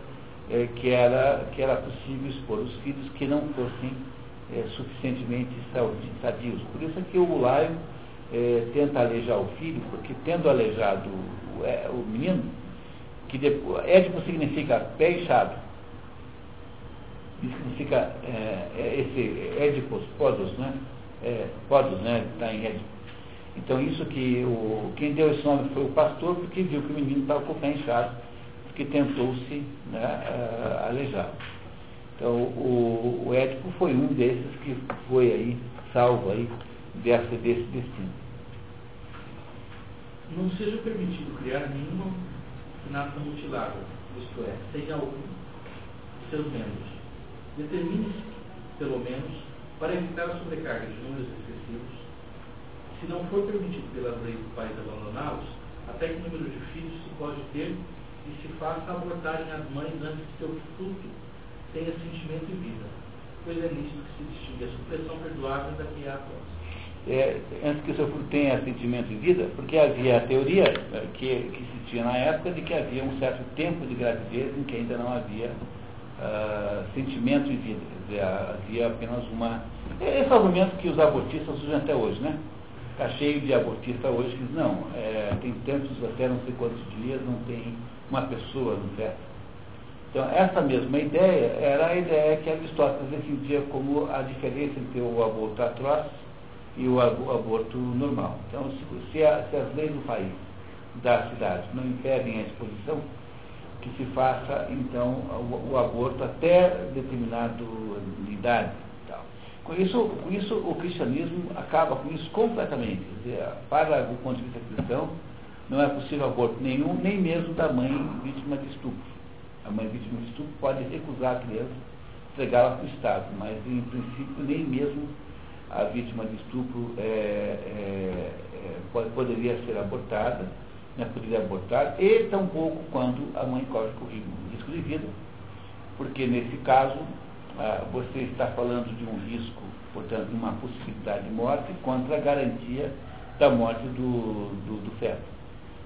é, que, era, que era possível expor os filhos que não fossem é, suficientemente sadios. Por isso é que o Laio é, tenta alejar o filho, porque tendo aleijado o, é, o menino, que depois, Édipo significa pé inchado, significa é, é, esse Édipos, podos, né? É, podos, né? Está em Édipo. Então isso que o, quem deu esse nome foi o pastor, porque viu que o menino estava com o pé inchado, porque tentou-se né, alejar. Então o, o foi um desses que foi aí salvo aí desse, desse destino. Não seja permitido criar nenhuma nação mutilada, isto é, sem algum de seus membros. Determine-se, pelo menos, para evitar a sobrecarga de números excessivos, se não for permitido pelas leis do país abandoná-los, até que número de filhos se pode ter e se faça abortarem as mães antes que seu fruto tenha sentimento e vida, pois é nisso que se distingue a supressão perdoável da que é a é, antes que o seu fruto tenha sentimento de vida, porque havia a teoria é, que, que tinha na época de que havia um certo tempo de gravidez em que ainda não havia uh, sentimento de vida, dizer, havia apenas uma. Esse argumento que os abortistas usam até hoje, né? Está cheio de abortistas hoje que não, é, tem tantos até não sei quantos dias, não tem uma pessoa no feto. Então, essa mesma ideia era a ideia que Aristóteles defendia como a diferença entre o aborto atroz e o aborto normal. Então, se, se, a, se as leis do país, da cidade, não impedem a exposição, que se faça, então, o, o aborto até determinada idade. Com, isso, com isso, o cristianismo acaba com isso completamente. Dizer, para o ponto de vista cristão, não é possível aborto nenhum, nem mesmo da mãe vítima de estupro. A mãe vítima de estupro pode recusar a criança, entregá-la para o Estado, mas, em princípio, nem mesmo a vítima de estupro é, é, é, poderia ser abortada, né, poderia abortar, e tampouco quando a mãe corre risco de vida, porque nesse caso ah, você está falando de um risco, portanto, uma possibilidade de morte contra a garantia da morte do, do, do feto.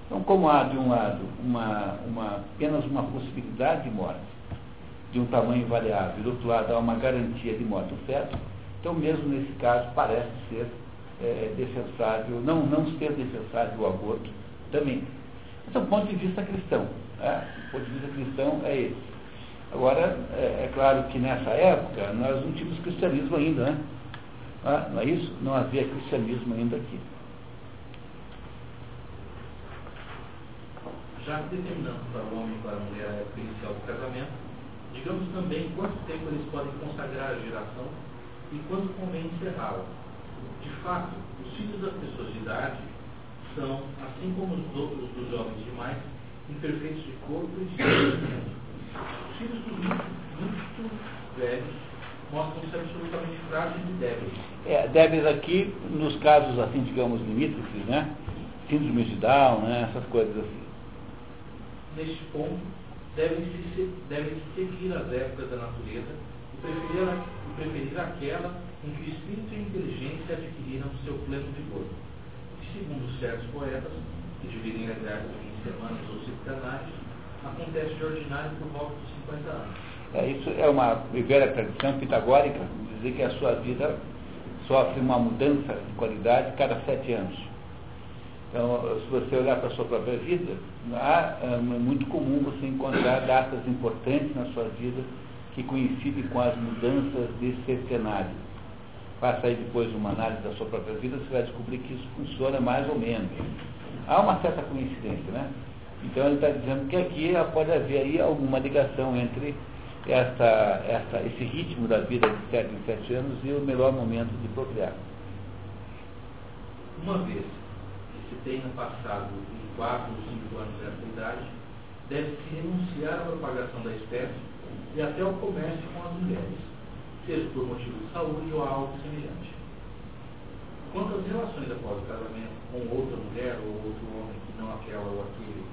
Então, como há de um lado uma, uma, apenas uma possibilidade de morte de um tamanho variável, e do outro lado há uma garantia de morte do feto, então, mesmo nesse caso, parece ser é, defensável, não, não ser defensável o aborto também. Esse é o ponto de vista cristão. Né? O ponto de vista cristão é esse. Agora, é, é, claro que nessa época nós não tínhamos cristianismo ainda, né? Ah, não é isso? Não havia cristianismo ainda aqui. Já determinando para o homem e para a mulher a época inicial do casamento, digamos também quanto tempo eles podem consagrar a geração e quando convém encerrá-la. De fato, os filhos das pessoas de idade são, assim como os outros dos jovens demais, imperfeitos de corpo e de sentimento. Os filhos dos muito, muito velhos mostram-se absolutamente frágeis e débeis. É, débeis aqui, nos casos, assim, digamos, limítrofes, né? Síndrome de Down, né? essas coisas assim. Neste ponto, devem-se devem seguir as épocas da natureza e preferir preferir aquela em que o espírito e a inteligência adquiriram seu pleno vigor. E segundo certos poetas, que dividem a idade em semanas ou cinco acontece de ordinário por volta de 50 anos. É, isso é uma velha tradição pitagórica, dizer que a sua vida sofre uma mudança de qualidade cada sete anos. Então, se você olhar para a sua própria vida, é muito comum você encontrar datas importantes na sua vida que coincide com as mudanças desse cenário. Faça aí depois uma análise da sua própria vida, você vai descobrir que isso funciona mais ou menos. Há uma certa coincidência, né? Então ele está dizendo que aqui pode haver aí alguma ligação entre essa, essa, esse ritmo da vida de 7 em 7 anos e o melhor momento de procriar. Uma vez que se tenha passado em 4 ou 5 anos dessa idade, deve-se renunciar à propagação da espécie e até o comércio com as mulheres, seja por motivo de saúde ou algo semelhante. Quanto às relações após o casamento com outra mulher ou outro homem que não aquela ou aquele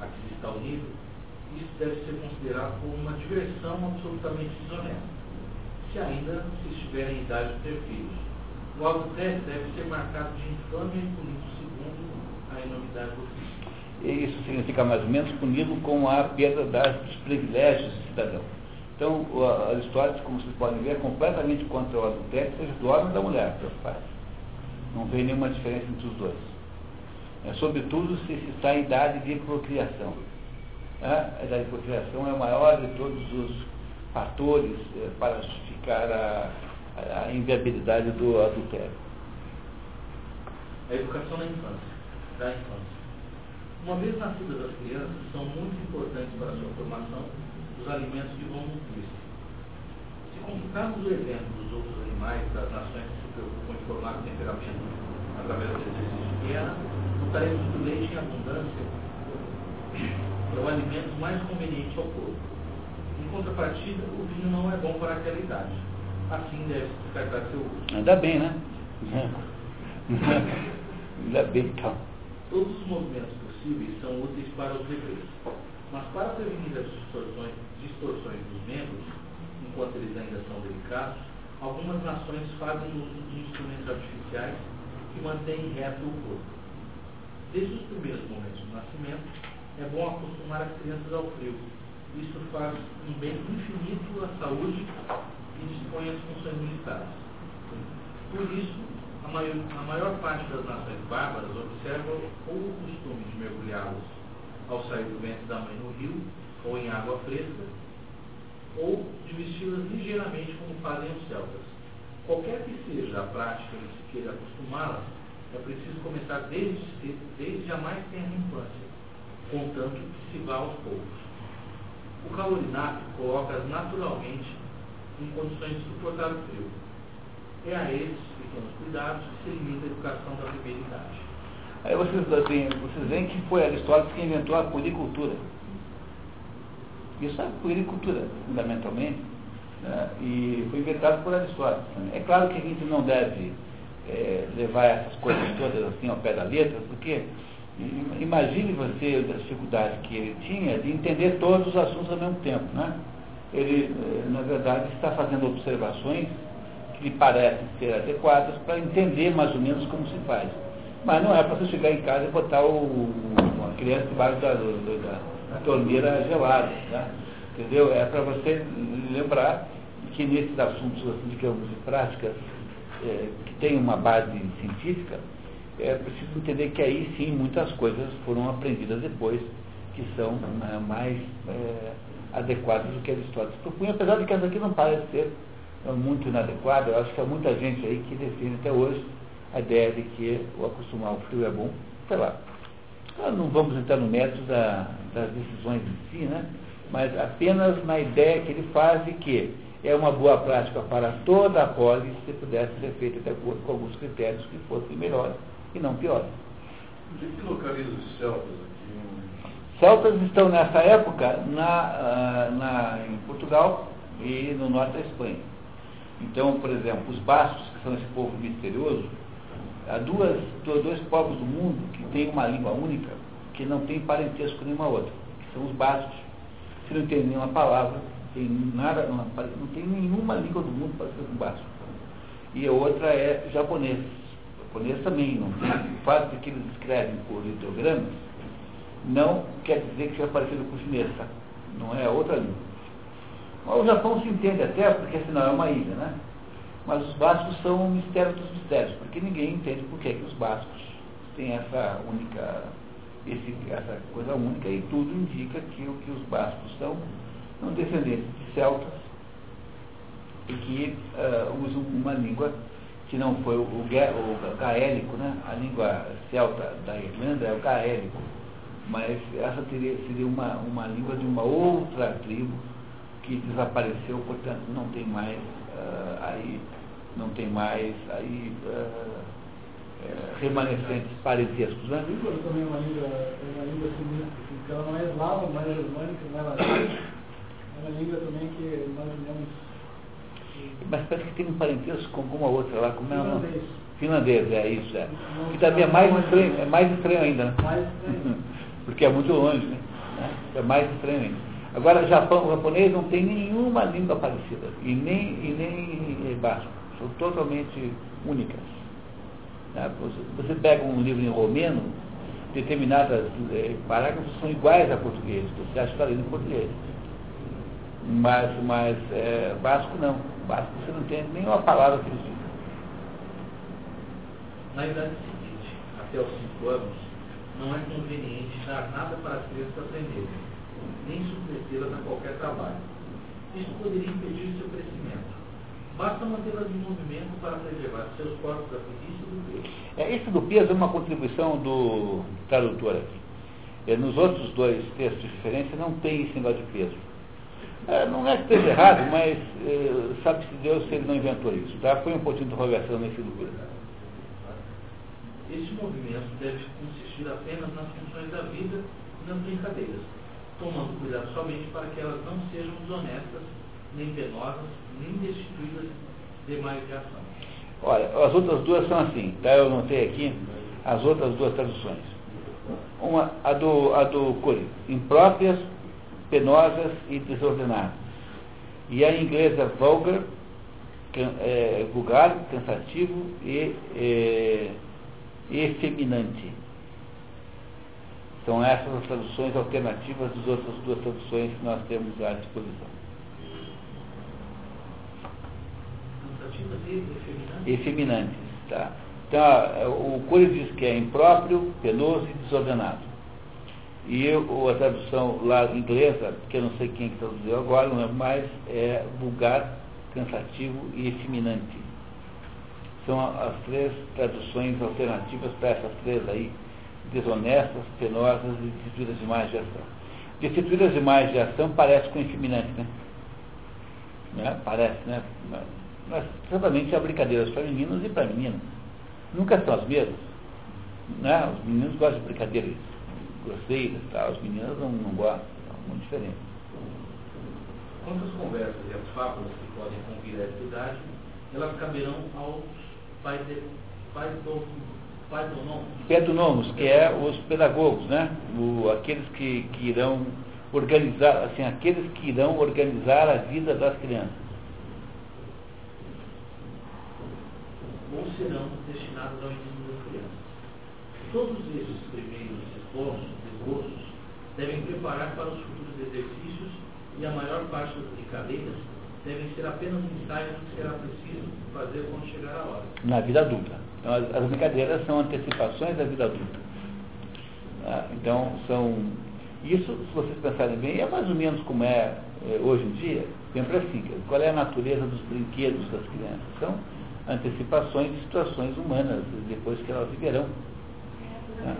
a que se está unido, isso deve ser considerado como uma diversão absolutamente desonesta, se ainda se estiver em idade de ter filhos. O adultério deve ser marcado de infâmia e punido segundo a enormidade do filho. Isso significa mais ou menos punido com a perda dos privilégios do cidadão. Então, as histórias, como vocês podem ver, é completamente contra o adultério, seja do homem ou da mulher, pais. Não vê nenhuma diferença entre os dois. É, sobretudo se está em idade de procriação. A idade de procriação é o maior de todos os fatores é, para justificar a, a inviabilidade do adultério. A educação na infância, da infância. Uma vez nascidas as crianças, são muito importantes para a sua formação os alimentos que vão nutrir-se. Se computarmos o exemplo dos outros animais, das nações que se preocupam em formar temperamento através do exercício guerra, notaremos que o leite em abundância é o alimento mais conveniente ao corpo. Em contrapartida, o vinho não é bom para aquela idade. Assim deve descartar seu uso. Ainda bem, né? Ainda bem, então. Todos os movimentos possíveis são úteis para os bebês. Mas para prevenir as distorções, distorções dos membros, enquanto eles ainda são delicados, algumas nações fazem uso de instrumentos artificiais que mantêm reto o corpo. Desde os primeiros momentos do nascimento, é bom acostumar as crianças ao frio. Isso faz um bem infinito à saúde e dispõe as funções militares. Por isso, a maior, a maior parte das nações bárbaras observa ou o costume de mergulhá-los ao sair do ventre da mãe no rio ou em água fresca, ou de vesti-las ligeiramente como fazem os celtas. Qualquer que seja a prática que se queira acostumá-las, é preciso começar desde desde a mais tenra infância, contanto que se vá aos poucos. O calorinato coloca-as naturalmente em condições de suportar o frio. É a eles pequenos cuidados que se limita a educação da primeira idade. Aí vocês, assim, vocês veem que foi Aristóteles que inventou a puericultura. Isso é puericultura, fundamentalmente, né? e foi inventado por Aristóteles. É claro que a gente não deve é, levar essas coisas todas assim ao pé da letra, porque imagine você a dificuldade que ele tinha de entender todos os assuntos ao mesmo tempo. Né? Ele, é, na verdade, está fazendo observações que parecem ser adequadas para entender mais ou menos como se faz. Mas não é para você chegar em casa e botar o, uma criança debaixo da, da, da torneira gelada. Tá? Entendeu? É para você lembrar que nesses assuntos, assim, de práticas é, que tem uma base científica, é preciso entender que aí sim muitas coisas foram aprendidas depois que são né, mais é, adequadas do que Aristóteles propunha, apesar de que essa aqui não parece ser é muito inadequada. Eu acho que há muita gente aí que defende até hoje a ideia de que o acostumar ao frio é bom. Sei lá. Não vamos entrar no método da, das decisões em si, né? mas apenas na ideia que ele faz de que é uma boa prática para toda a polis se pudesse ser feita de acordo com alguns critérios que fossem melhores e não piores. Onde que localiza os celtas aqui? Celtas estão nessa época na, ah, na, em Portugal e no norte da Espanha. Então, por exemplo, os bascos, que são esse povo misterioso, há duas, dois povos do mundo que têm uma língua única, que não tem parentesco nenhuma outra, que são os bascos. Se não entende nenhuma palavra, tem nada, não, não tem nenhuma língua do mundo ser com basco. E a outra é japonês. O japonês também não tem. O fato de que eles escrevem por ideogramas não quer dizer que seja parecido com o chinês, tá? Não é outra língua. O Japão se entende até, porque afinal é uma ilha, né? Mas os bascos são o mistério dos mistérios, porque ninguém entende por que, que os bascos têm essa única, esse, essa coisa única e tudo indica que o que os bascos são são descendentes de celtas e que uh, usam uma língua que não foi o, o, o gaélico, né? A língua celta da Irlanda é o gaélico, mas essa teria, seria uma, uma língua de uma outra tribo que desapareceu, portanto não tem mais uh, aí, não tem mais aí uh, uh, remanescentes parentescos. Né? A língua também é uma língua, é uma língua sinistra, ela não é eslava, não é germânica, não é latina, é uma língua também que nós. Mas parece que tem um parentesco com alguma outra lá, como é o Finlandês. Finlandês, é isso, é. Que também é mais estranho, é mais estranho ainda, né? Mais estranho. Porque é muito longe, né? É mais estranho ainda. Agora, Japão, o japonês não tem nenhuma língua parecida, e nem, e nem basco. São totalmente únicas. Né? Você pega um livro em romeno, determinadas eh, parágrafos são iguais a português, você acha que está lendo em português. Mas, mas é, não. Basco você não tem nenhuma palavra que eles dizem. Na idade seguinte, até os 5 anos, não é conveniente dar nada para as crianças aprenderem, nem submetê-las a qualquer trabalho. Isso poderia impedir seu crescimento. Basta mantê-las em movimento para preservar seus corpos da preguiça e do peso. É, isso do peso é uma contribuição do tradutor aqui. É, nos outros dois textos de referência não tem esse negócio de peso. É, não é que esteja errado, mas é, sabe-se Deus se ele não inventou isso. Tá? Põe um pouquinho de interrogação nesse peso. Este movimento deve consistir apenas nas funções da vida e nas brincadeiras, tomando cuidado somente para que elas não sejam desonestas, nem penosas, nem destituídas de mais de ação. Olha, as outras duas são assim, tá? Eu notei aqui as outras duas traduções. Uma, a do, a do Curi, impróprias, penosas e desordenadas. E a inglesa vulgar, can, é, vulgar, cansativo e é, efeminante. São essas as traduções alternativas das outras duas traduções que nós temos à disposição. Cansativas e efeminantes? Efeminantes, tá? Então, o Cury diz que é impróprio, penoso e desordenado. E eu, a tradução lá inglesa, que eu não sei quem que traduziu agora, não é mais, é vulgar, cansativo e efeminante. São as três traduções alternativas para essas três aí, desonestas, penosas e destituídas de mais de ação. Destituídas de mais de ação parece com efeminante, né? né? Parece, né? Mas certamente há brincadeiras para meninos e para meninas. Nunca são as mesmas. Né? Os meninos gostam de brincadeiras grosseiras, tá? as meninas não, não gostam, é muito diferente. Quantas conversas e as fábulas que podem convir a essa idade, elas caberão aos pais de, pais do, pais do nome. Pedonomos, que é os pedagogos, né? O, aqueles que, que irão organizar, assim, aqueles que irão organizar a vida das crianças. Ou serão destinados ao ensino das crianças. Todos esses primeiros esforços, esboços, devem preparar para os futuros exercícios e a maior parte das brincadeiras devem ser apenas ensaios do que será preciso fazer quando chegar a hora. Na vida adulta. Então, as, as brincadeiras são antecipações da vida adulta. Ah, então, são. Isso, se vocês pensarem bem, é mais ou menos como é, é hoje em dia, sempre assim. Qual é a natureza dos brinquedos das crianças? São antecipações de situações humanas, depois que elas viverão. Né?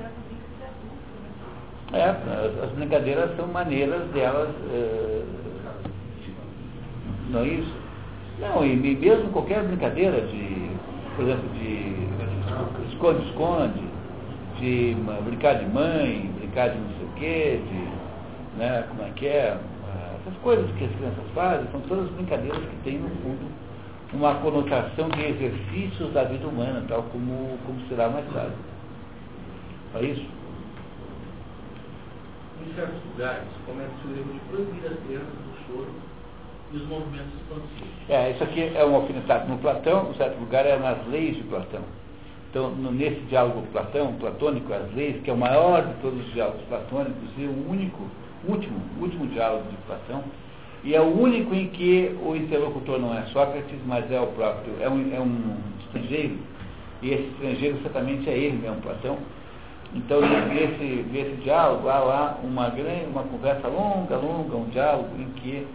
É, as, as brincadeiras são maneiras delas. É, não é isso? Não, e mesmo qualquer brincadeira de, por exemplo, de esconde-esconde, de brincar de mãe, brincar de não sei o quê, de, né, como é que é, essas coisas que as crianças fazem, são todas brincadeiras que têm, no fundo, uma conotação de exercícios da vida humana, tal como, como será mais tarde. É isso? Em certos lugares, comete-se o erro de proibir as crianças do choro e os movimentos expansivos. É, isso aqui é um alfinetado no Platão, em certo lugar é nas leis de Platão. Então, no, nesse diálogo Platão, platônico, as leis, que é o maior de todos os diálogos platônicos e o único, último, último diálogo de Platão, e é o único em que o interlocutor não é Sócrates, mas é o próprio, é um, é um estrangeiro, e esse estrangeiro certamente é ele mesmo, Platão. Então, nesse, nesse diálogo, há lá uma, grande, uma conversa longa, longa, um diálogo em que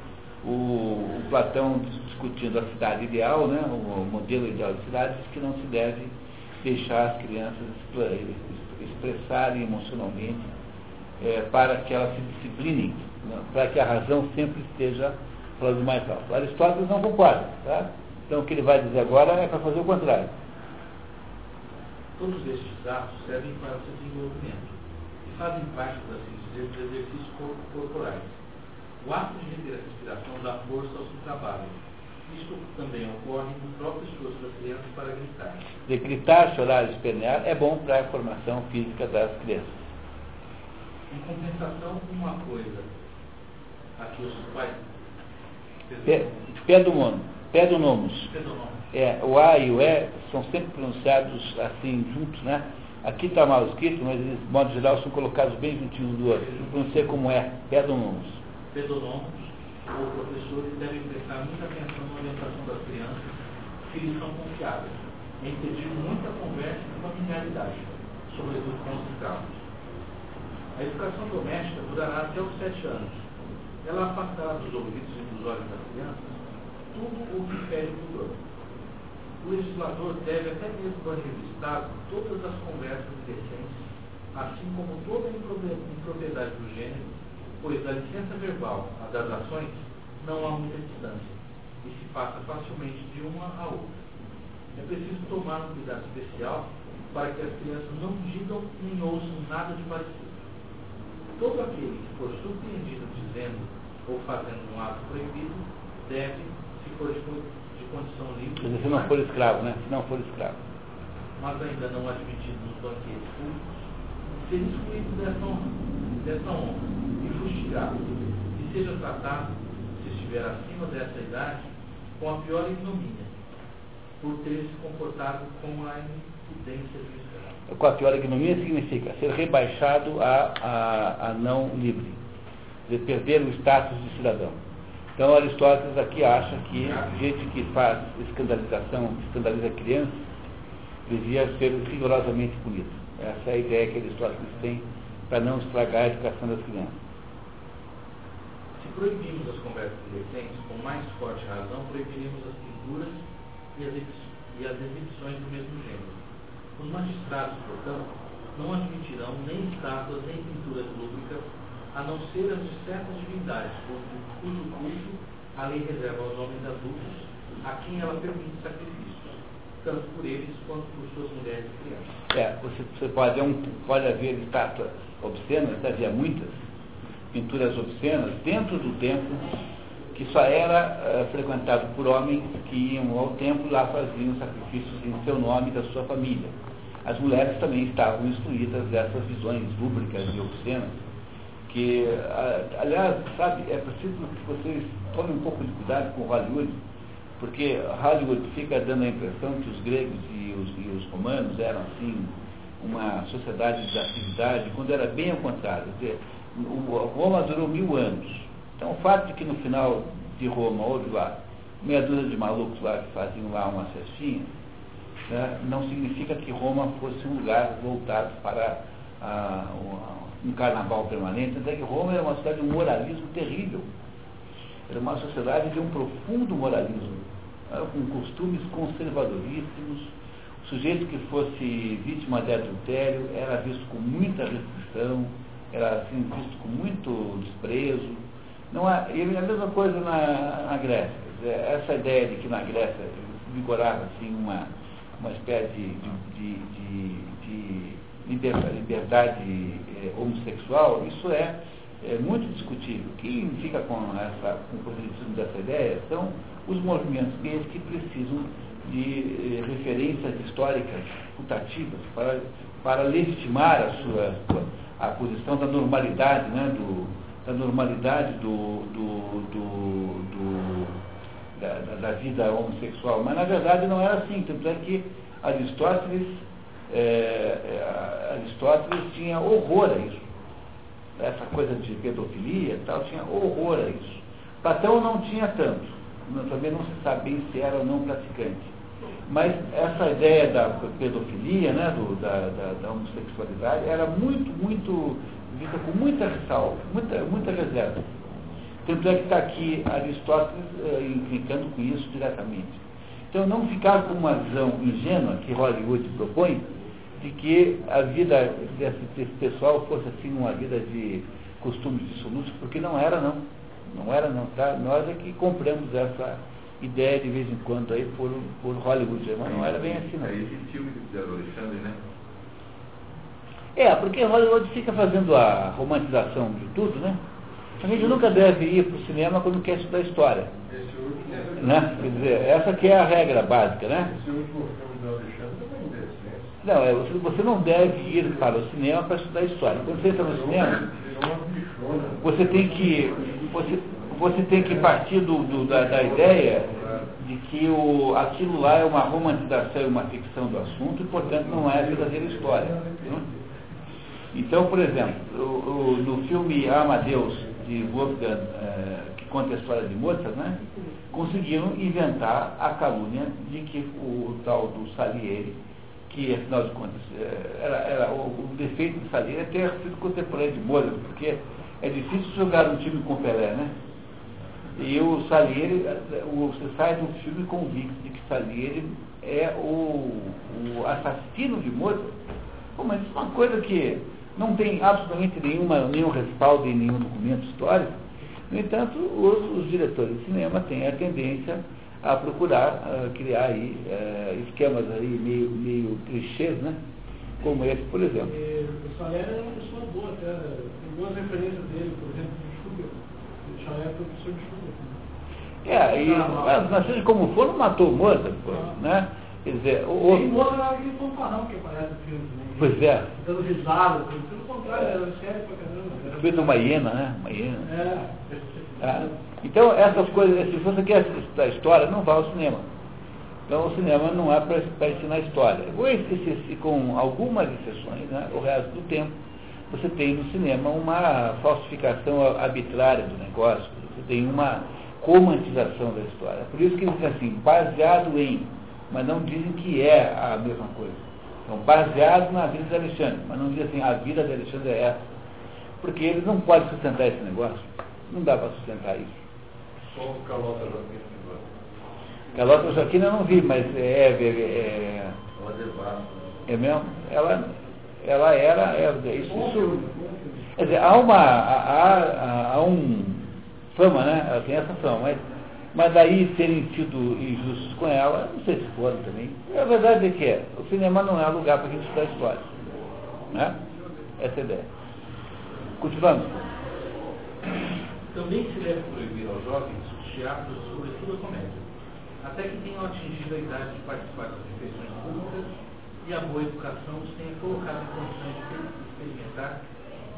o, o, Platão discutindo a cidade ideal, né, o modelo ideal de cidade, diz que não se deve deixar as crianças expressarem emocionalmente é, para que elas se disciplinem, né, para que a razão sempre esteja falando mais alto. Aristóteles não concorda. Tá? Então o que ele vai dizer agora é para fazer o contrário. Todos estes atos servem para o seu desenvolvimento e fazem parte, por assim dizer, dos exercícios corporais o ato de reter a respiração dá força aos que trabalham. Isto também ocorre no próprio esforço das crianças para gritar. De gritar, chorar, espernear é bom para a formação física das crianças. Em compensação, uma coisa aqui os pais. Pedomono. Pedonomos. É, o A e o E são sempre pronunciados assim juntos, né? Aqui está mal escrito, mas de modo geral são colocados bem juntinhos do outro. Pronuncia como é, pedonomos pedonômicos ou professores devem prestar muita atenção na orientação das crianças que lhes são confiadas. é impedido muita conversa e familiaridade, sobretudo com os escravos. A educação doméstica durará até os sete anos. Ela afastará dos ouvidos e dos olhos das crianças tudo o que fere pudor. O legislador deve até mesmo registrado todas as conversas decentes, assim como toda impropriedade do gênero, pois da licença verbal a das ações não há muita distância e se passa facilmente de uma a outra. É preciso tomar um cuidado especial para que as crianças não digam nem ouçam nada de parecido todo aquele que for surpreendido dizendo ou fazendo um ato proibido, deve, se for condição livre. Se não for escravo, né? Se não for escravo. Mas ainda não admitido nos banquetes públicos, ser excluído dessa honra, dessa honra e fustigado, e seja tratado, se estiver acima dessa idade, com a pior ignomínia, por ter se comportado com a impudência do com a pior ignomia significa ser rebaixado a, a, a não livre, de perder o status de cidadão. Então Aristóteles aqui acha que gente que faz escandalização, escandaliza crianças, devia ser rigorosamente punido. Essa é a ideia que Aristóteles tem para não estragar a educação das crianças. Se proibimos as conversas adolescentes, com mais forte razão proibiremos as pinturas e as, e as exibições do mesmo gênero os magistrados, portanto, não admitirão nem estátuas nem pinturas lúbricas, a não ser as de certas divindades, cujo culto a lei reserva aos homens adultos, a quem ela permite sacrifícios, tanto por eles quanto por suas mulheres e crianças. É, você, você pode, um, pode haver estátuas obscenas, havia muitas, pinturas obscenas, dentro do templo, que só era uh, frequentado por homens que iam ao templo lá faziam sacrifícios em seu nome e da sua família as mulheres também estavam excluídas dessas visões lúbricas e obscenas, que, aliás, sabe, é preciso que vocês tomem um pouco de cuidado com Hollywood, porque Hollywood fica dando a impressão que os gregos e os, e os romanos eram, assim, uma sociedade de atividade, quando era bem ao contrário. Dizer, Roma durou mil anos. Então, o fato de que no final de Roma houve lá meia dúzia de malucos lá que faziam lá uma cestinha, né, não significa que Roma fosse um lugar voltado para ah, um carnaval permanente, até que Roma era uma cidade de um moralismo terrível. Era uma sociedade de um profundo moralismo, com costumes conservadoríssimos. O sujeito que fosse vítima de adultério era visto com muita restrição, era assim, visto com muito desprezo. Não há, e a mesma coisa na, na Grécia. Essa ideia de que na Grécia vigorava assim, uma, uma espécie de, de, de, de liberdade, é, homossexual, isso é, é, muito discutível. Quem fica com, essa, com o positivismo dessa ideia são os movimentos gays que precisam de é, referências históricas putativas para, para legitimar a sua, a posição da normalidade, né, do, da normalidade do, do, do, do da, da, vida homossexual, mas na verdade não era assim, tanto é que Aristóteles, é, é, Aristóteles tinha horror a isso. Essa coisa de pedofilia e tal, tinha horror a isso. Platão não tinha tanto, também não se sabia se era ou não praticante. Mas essa ideia da pedofilia, né, do, da, da, da homossexualidade, era muito, muito vista com muita ressalva, muita, muita reserva. Tanto é que está aqui Aristóteles uh, implicando com isso diretamente. Então, não ficar com uma visão ingênua que Hollywood propõe, de que a vida desse, desse pessoal fosse assim uma vida de costumes dissolutos, porque não era não. Não era não, tá? Nós é que compramos essa ideia de vez em quando aí por, por Hollywood, mas não era bem assim não. É esse filme que fizeram Alexandre, né? É, porque Hollywood fica fazendo a romantização de tudo, né? A gente nunca deve ir para o cinema quando quer estudar história. Né? Quer dizer, essa que é a regra básica, né? Não, é, você, você não deve ir para o cinema para estudar história. Quando você entra no cinema, você tem que, você, você tem que partir do, do da, da, ideia de que o, aquilo lá é uma romantização e uma ficção do assunto e, portanto, não é a verdadeira história. Então, por exemplo, o, o, no filme Amadeus, de Wolfgang, eh, que conta a história de Mozart, né, conseguiram inventar a calúnia de que o tal do Salieri, que afinal de contas eh, era, era o, o, defeito do Salieri é ter sido contemporâneo de Mozart, porque é difícil jogar um time com Pelé, né? E o Salieri, você sai de um filme convicto de que Salieri é o, o assassino de Mozart. Pô, mas isso é uma coisa que não tem absolutamente nenhuma, nenhum respaldo em nenhum documento histórico. No entanto, os, os diretores de cinema têm a tendência a procurar uh, criar aí, uh, esquemas aí meio, meio clichês, né? Como esse, por exemplo. E, o Saler era uma pessoa boa, até, tem boas referências dele, por exemplo, de Schubert. O Saler foi professor de Schubert. Né? É, e, mas, mas seja como for, não matou o Mozart, ah. né? Quer dizer, o, Tem Mozart era aquele fanfarrão que aparece no filme, né? Pois é. Dando risada, pelo contrário, era sério pra caramba. Feito uma hiena, né? Uma hiena. É. Ah, então, essas coisas, se você quer estudar história, não vá ao cinema. Então, o cinema não é para ensinar história. E com algumas exceções, né, o resto do tempo, você tem no cinema uma falsificação arbitrária do negócio, você tem uma romantização da história. Por isso que eles dizem assim, baseado em, mas não dizem que é a mesma coisa. Então, baseado na vida de Alexandre, mas não dizem assim, a vida de Alexandre é essa. Porque eles não podem sustentar esse negócio. Não dá para sustentar isso. Calota Joaquim agora. Calota Joaquim eu não vi, mas é. é, é, é mesmo? Ela, ela era. É, isso, isso, quer dizer, há uma. Há, há, há um fama, né? Ela tem essa fama, mas, mas daí serem sido injustos com ela, não sei se foram também. A verdade é que é, o cinema não é lugar para a gente estudar história. Né? Essa é a ideia. Continuamos. Também se deve proibir aos jovens os teatros, sobretudo a comédia, até que tenham atingido a idade de participar das refeições públicas e a boa educação os tenha colocado em condições de experimentar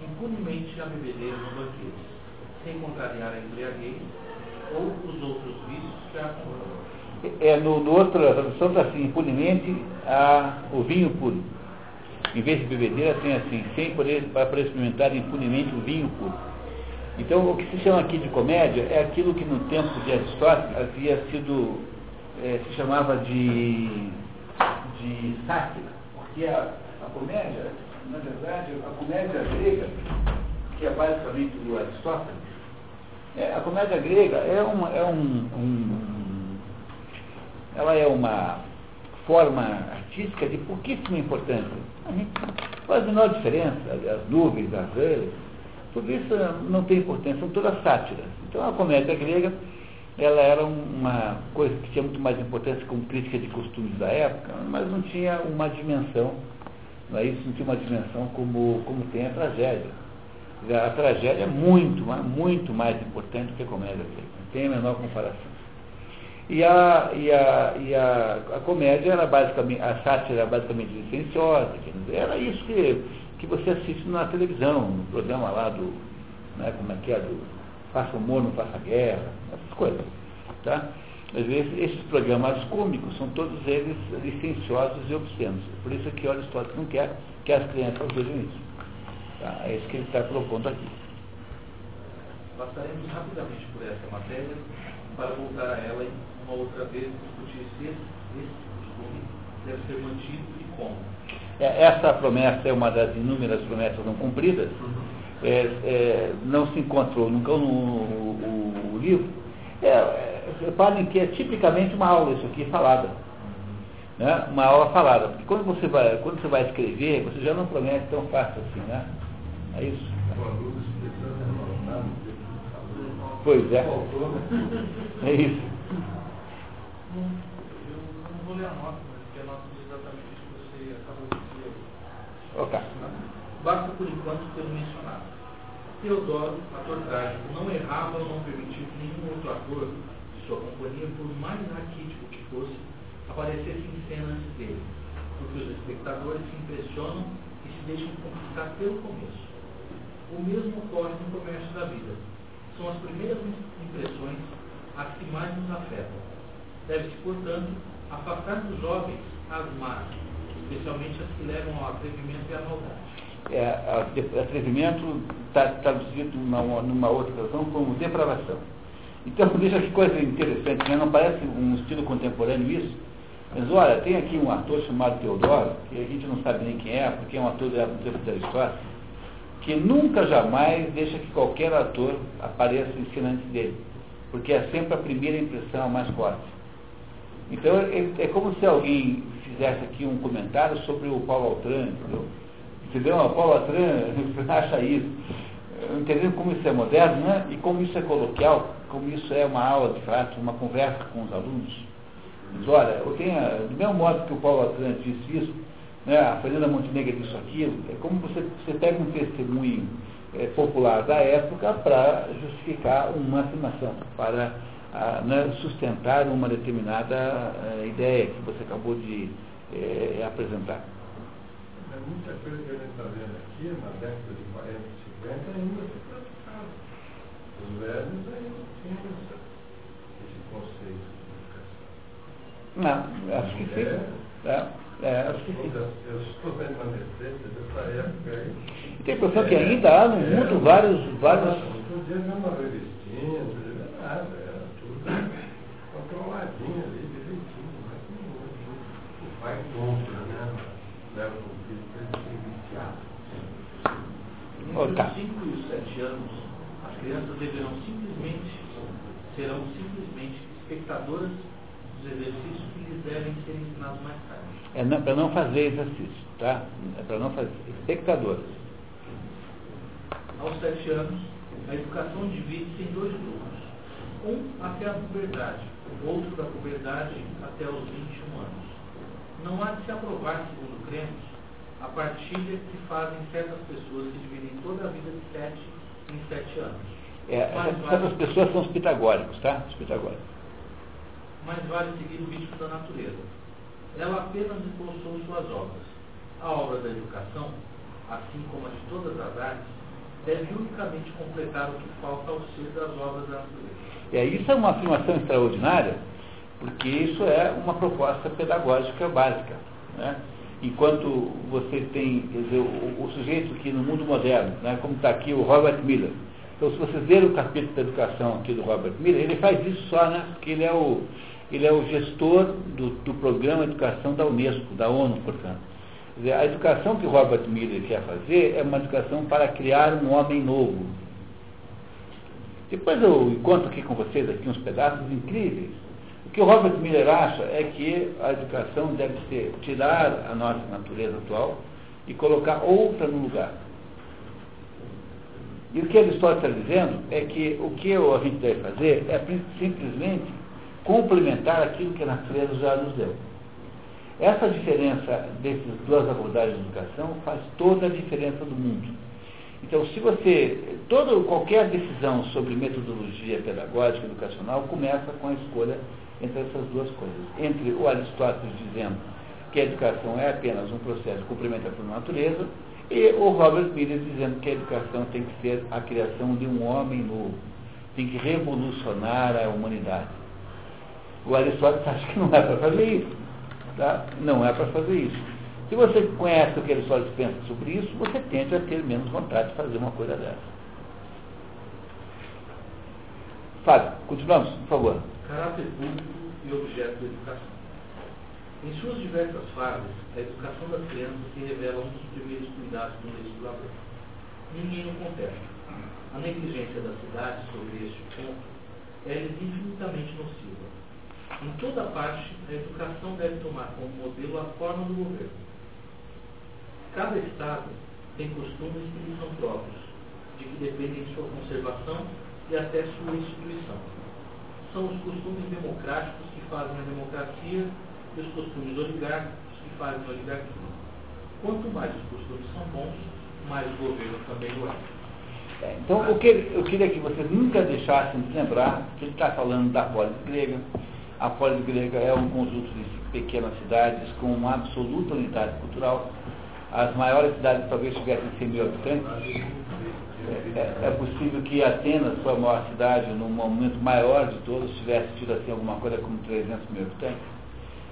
impunemente a bebedeira nos banquetes, sem contrariar a embriaguez ou os outros vícios que a acompanham. É, no, no outro, a tradução está assim, impunemente a, o vinho puro. Em vez de bebedeira, tem assim, sem poder, para experimentar impunemente o vinho puro. Então, o que se chama aqui de comédia é aquilo que no tempo de Aristóteles havia sido, é, se chamava de, de sátira, porque a, a comédia, na verdade, a comédia grega, que é basicamente do Aristóteles, é, a comédia grega é, uma, é um, um, ela é uma forma artística de pouquíssima importância. Faz a menor diferença, as nuvens, as rãs, tudo isso não tem importância, são todas sátiras. Então a comédia grega, ela era uma coisa que tinha muito mais importância como crítica de costumes da época, mas não tinha uma dimensão, não é isso? Não tinha uma dimensão como, como tem a tragédia. A tragédia é muito, muito mais importante que a comédia grega, não tem a menor comparação. E a, e a, e a, a comédia era basicamente, a sátira era basicamente licenciosa, era isso que que você assiste na televisão, no programa lá do, né, como é que é, do Faça Humor, Não Faça Guerra, essas coisas. Tá? Vezes, esses programas cômicos são todos eles licenciosos e obscenos. Por isso é que Aristóteles não quer que as crianças vejam isso. Tá? É isso que ele está propondo aqui. Passaremos rapidamente por essa matéria para voltar a ela uma outra vez discutir se esse costume deve ser mantido e como. É, essa promessa é uma das inúmeras promessas não cumpridas. É, é, não se encontrou nunca no, no, no livro. É, é, reparem que é tipicamente uma aula isso aqui falada. Né? Uma aula falada. Porque quando você, vai, quando você vai escrever, você já não promete tão fácil assim, né? É isso. Pois é. É isso. Eu não vou ler a nota, porque a nota diz exatamente isso que você acabou de Basta por enquanto ter mencionado. Teodoro, ator trágico, não errava ou não permitiu que nenhum outro ator de sua companhia, por mais raquítico que fosse, aparecesse em cena antes dele, porque os espectadores se impressionam e se deixam conquistar pelo começo. O mesmo ocorre no comércio da vida. São as primeiras impressões as que mais nos afetam. Deve-se, portanto, afastar dos jovens as más, especialmente as que levam ao atrevimento e à maldade. é, atrevimento está traduzido numa, numa outra tradução como depravação. Então, veja que coisa interessante, né? não parece um estilo contemporâneo isso? Mas olha, tem aqui um ator chamado Teodoro, que a gente não sabe nem quem é, porque é um ator do tempo da história, que nunca jamais deixa que qualquer ator apareça em cena antes dele, porque é sempre a primeira impressão mais forte. Então é, é como se alguém fizesse aqui um comentário sobre o Paulo Altran, entendeu? Entendeu? O Paulo Altran acha isso. Entendendo como isso é moderno, né? E como isso é coloquial, como isso é uma aula de fato, uma conversa com os alunos. Diz, olha, eu tenho, do mesmo modo que o Paulo Altran disse isso, né, a Fernanda Montenegro disse aquilo, é como você, você pega um testemunho é, popular da época para justificar uma afirmação, para a, né, sustentar uma determinada é, ideia que você acabou de é, apresentar. É muita coisa que a gente está vendo aqui, na década de 40 e 50, ainda se praticava. Os velhos ainda tinham esse conceito de educação. Não, acho que sim. É. É, acho que sim. Eu estou vendo uma receita dessa época aí. Tem a impressão que ainda há no mundo vários. vários... Não podia ver uma revistinha, não ver nada, controladinho ali, direitinho, mas não hoje. O pai compra, né? Leva o filho para ele viciado. Entre os 5 e os 7 anos, as crianças deverão simplesmente, serão simplesmente espectadoras dos exercícios que lhes devem ser ensinados mais tarde é para não fazer exercício, tá? É para não fazer. Espectadores. Aos sete anos, a educação divide-se em dois grupos. Um até a puberdade, outro da puberdade até os 21 anos. Não há de se aprovar, segundo cremos, a partilha que fazem certas pessoas que dividem toda a vida de sete em sete anos. É, essas, vale... pessoas são os pitagóricos, tá? Os pitagóricos. Mas vale seguir o ritmo da natureza ela apenas impulsou suas obras. A obra da educação, assim como a de todas as artes, deve unicamente completar o que falta ao ser das obras da natureza. É, isso é uma afirmação extraordinária, porque isso é uma proposta pedagógica básica. Né? Enquanto você tem quer dizer, o, o sujeito que no mundo moderno, né, como está aqui o Robert Miller, então se você ler o capítulo da educação aqui do Robert Miller, ele faz isso só, né, porque ele é o, ele é o gestor do, do programa educação da Unesco, da ONU, portanto. Dizer, a educação que Robert Miller quer fazer é uma educação para criar um homem novo. Depois eu encontro aqui com vocês aqui uns pedaços incríveis. O que o Robert Miller acha é que a educação deve ser tirar a nossa natureza atual e colocar outra no lugar. E o que ele está dizendo é que o que a gente deve fazer é simplesmente complementar aquilo que a natureza já nos deu. Essa diferença dessas duas abordagens de educação faz toda a diferença do mundo. Então, se você, toda, qualquer decisão sobre metodologia pedagógica educacional começa com a escolha entre essas duas coisas. Entre o Aristóteles dizendo que a educação é apenas um processo complementar a natureza, e o Robert Miller dizendo que a educação tem que ser a criação de um homem novo, tem que revolucionar a humanidade. O Aristóteles acha que não é para fazer isso. Tá? Não é para fazer isso. Se você conhece o que Aristóteles pensa sobre isso, você tende a ter menos vontade de fazer uma coisa dessa. Fábio, continuamos, por favor. Caráter público e objeto da educação. Em suas diversas fases, a educação das crianças se revela um dos primeiros cuidados do legislador. Ninguém o contesta. A negligência da cidade sobre este ponto é infinitamente nociva em toda parte, a educação deve tomar como modelo a forma do governo. Cada Estado tem costumes que lhe são próprios, de que dependem sua conservação e até sua instituição. São os costumes democráticos que fazem a democracia e os costumes oligárquicos que fazem a oligarquia. Quanto mais os costumes são bons, mais o governo também o é. é então, o que eu queria que vocês nunca deixassem de lembrar que ele está falando da polis grega, a polis grega é um conjunto de pequenas cidades com uma absoluta unidade cultural. As maiores cidades talvez tivessem 100 mil habitantes. É, é, é, possível que Atenas, foi a maior cidade, num momento maior de todos, tivesse tido assim alguma coisa como 300 mil habitantes,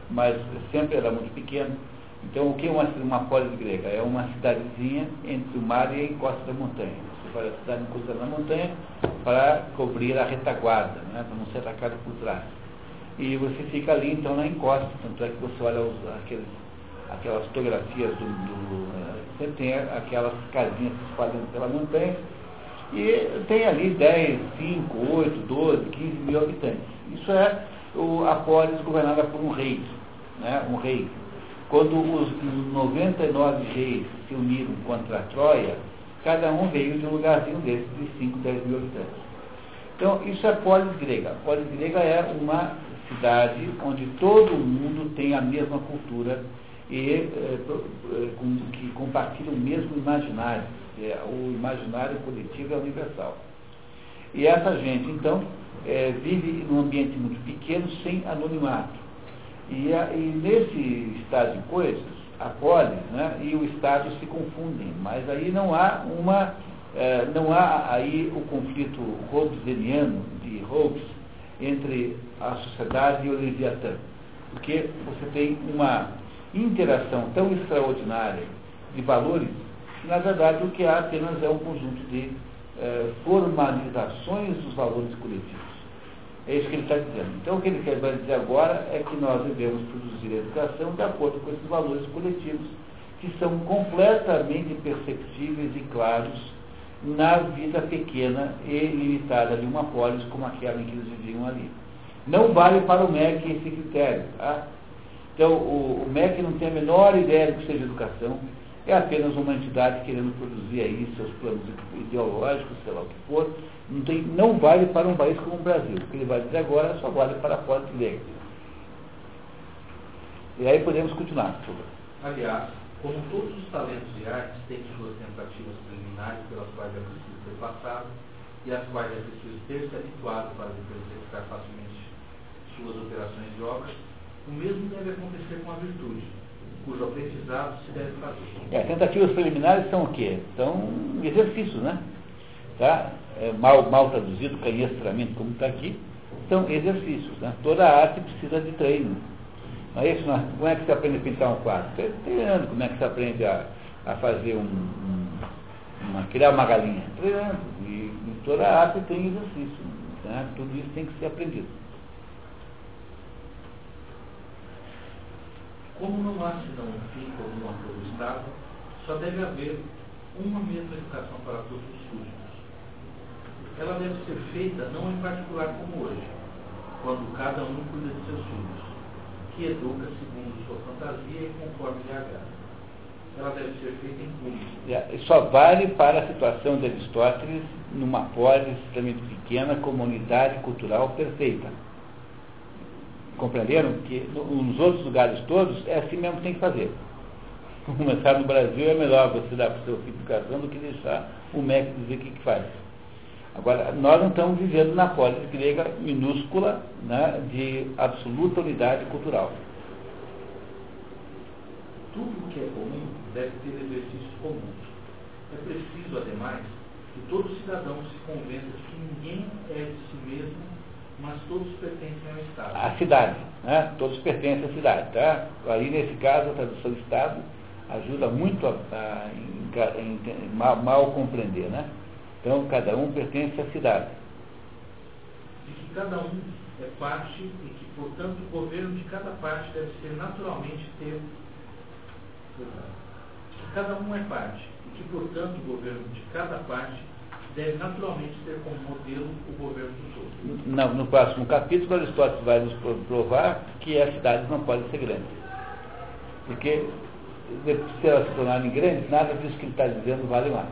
mas sempre era muito pequeno. Então, o que é uma, uma polis grega? É uma cidadezinha entre o mar e a encosta da montanha. Você faz a cidade encostada na montanha para cobrir a retaguarda, né, para não ser atacado por trás. E você fica ali, então, na encosta. Tanto é que você olha os, aqueles, aquelas fotografias do, do eh, Você tem aquelas casinhas que se fazem pela montanha e tem ali 10, 5, 8, 12, 15 mil habitantes. Isso é o, a polis governada por um rei, né, um rei quando os 99 reis se uniram contra a Troia, cada um veio de um lugarzinho desse de 5, 10 mil habitantes. Então, isso é polis grega. Polis grega é uma cidade onde todo mundo tem a mesma cultura e é, com, que compartilha o mesmo imaginário. É, o imaginário coletivo é universal. E essa gente, então, é, vive num ambiente muito pequeno, sem anonimato. E, e nesse estado de coisas, a polis né, e o Estado se confundem, mas aí não há uma, não há aí o conflito hobbesiano de Hobbes entre a sociedade e o Leviatã, porque você tem uma interação tão extraordinária de valores que na verdade o que há apenas é um conjunto de é, formalizações dos valores coletivos. É isso que ele está dizendo. Então, o que ele quer dizer agora é que nós devemos produzir a educação de acordo com esses valores coletivos, que são completamente perceptíveis e claros na vida pequena e limitada de uma polis como aquela em que eles viviam ali. Não vale para o MEC esse critério. Tá? Então, o, o MEC não tem a menor ideia do que seja educação, é apenas uma entidade querendo produzir aí seus planos ideológicos, sei lá o que for, não, tem, não vale para um país como o Brasil. O que ele vai dizer agora só vale para a Porto Alegre. E aí podemos continuar. Aliás, como todos os talentos e artes têm suas tentativas preliminares pelas quais é preciso ser passado e às quais é preciso ter se habituado para depois facilmente suas operações de obras, o mesmo deve acontecer com a virtude cujo aprendizado se deve fazer. É, tentativas preliminares são o quê? São exercícios, né? Tá? É, mal, mal traduzido, canhestramento, como está aqui, são exercícios. Né? Toda arte precisa de treino. Não é isso? Não? Como é que você aprende a pintar um quadro? Treinando. Como é que você aprende a, a fazer um, um uma, criar uma galinha? Treinando. E toda arte tem exercício. Né? Tudo isso tem que ser aprendido. Como não há senão um fim comum a todo o Estado, só deve haver uma mesma educação para todos os súditos. Ela deve ser feita não em particular como hoje, quando cada um cuida de seus filhos, que educa segundo sua fantasia e conforme lhe agrada. Ela deve ser feita em público. É, só vale para a situação de Aristóteles numa polis extremamente pequena, comunidade cultural perfeita compreenderam que nos outros lugares todos é assim mesmo que tem que fazer. Começar no Brasil é melhor você dar para o seu filho educação do que deixar o MEC dizer o que, que faz. Agora, nós não estamos vivendo na polis grega minúscula né, de absoluta unidade cultural. Tudo que é comum deve ter exercícios comuns. É preciso, ademais, que todo cidadão se convença que ninguém é de si mesmo mas todos pertencem ao Estado. A cidade, né? Todos pertencem à cidade, tá? Aí, nesse caso, a tradução Estado ajuda muito a, a, mal, mal, compreender, né? Então, cada um pertence à cidade. De que cada um é parte e que, portanto, o governo de cada parte deve ser naturalmente ter... Cada um é parte e que, portanto, o governo de cada parte deve naturalmente ter como modelo o governo do todo. No, no próximo capítulo, Aristóteles vai nos provar que as cidades não podem ser grandes. Porque se elas se tornarem grandes, nada disso que ele está dizendo vale mais.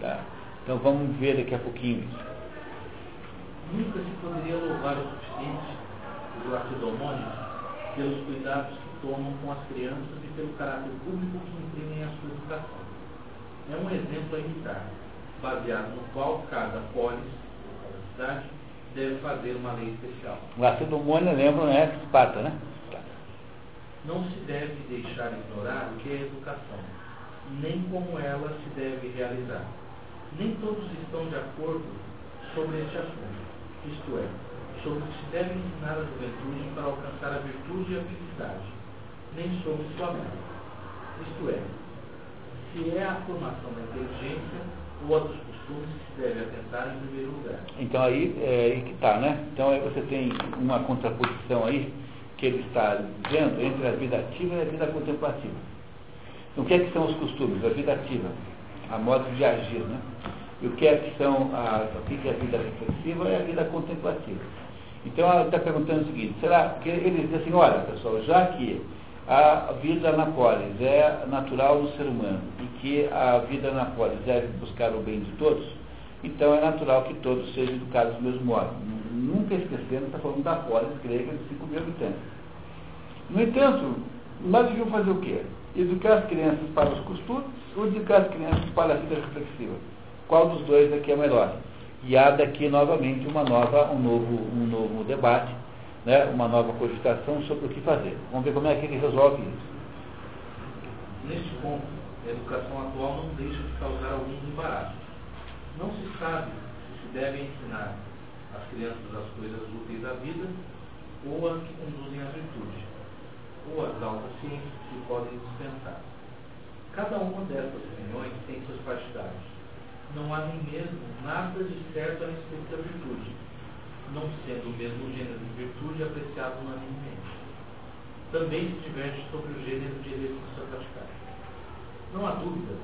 Tá? Então vamos ver daqui a pouquinho isso. Nunca se poderia louvar o suficiente os lacedemônios pelos cuidados que tomam com as crianças e pelo caráter público que imprimem a sua educação. É um exemplo a imitar baseado no qual cada polis, cada cidade, deve fazer uma lei especial. Lacedemônia, lembra, né? Esparta, né? Não se deve deixar ignorar o que é educação, nem como ela se deve realizar. Nem todos estão de acordo sobre este assunto, isto é, sobre o que se deve ensinar à juventude para alcançar a virtude e a felicidade, nem sobre sua meta. Isto é, se é a formação da inteligência ou a dos costumes que se deve atentar em primeiro lugar. Então aí é aí que está, né? Então aí você tem uma contraposição aí que ele está dizendo entre a vida ativa e a vida contemplativa. Então, o que é que são os costumes? A vida ativa, a modo de agir, né? E o que é que são a, o que é a vida reflexiva e a vida contemplativa. Então ela está perguntando o seguinte, será que ele diz assim, olha pessoal, já que a vida na polis é natural no ser humano e que a vida na polis deve buscar o bem de todos, então é natural que todos sejam educados do mesmo modo. Nunca esquecendo, está falando da polis grega de 5 mil habitantes. No entanto, nós devíamos fazer o quê? Educar as crianças para os costumes ou educar as crianças para a vida reflexiva? Qual dos dois aqui é melhor? E há daqui novamente uma nova, um, novo, um novo debate né, uma nova cogitação sobre o que fazer. Vamos ver como é que ele resolve isso. Neste ponto, a educação atual não deixa de causar alguns embaraços. Não se sabe se se deve ensinar às crianças as coisas úteis da vida ou as que conduzem à virtude, ou as altas ciências que podem dispensar. Cada uma dessas opiniões tem seus partidários. Não há nem mesmo nada de certo a respeito da virtude não sendo o mesmo gênero de virtude apreciado unanimemente. Também se diverge sobre o gênero de exercício a praticar. Não há dúvida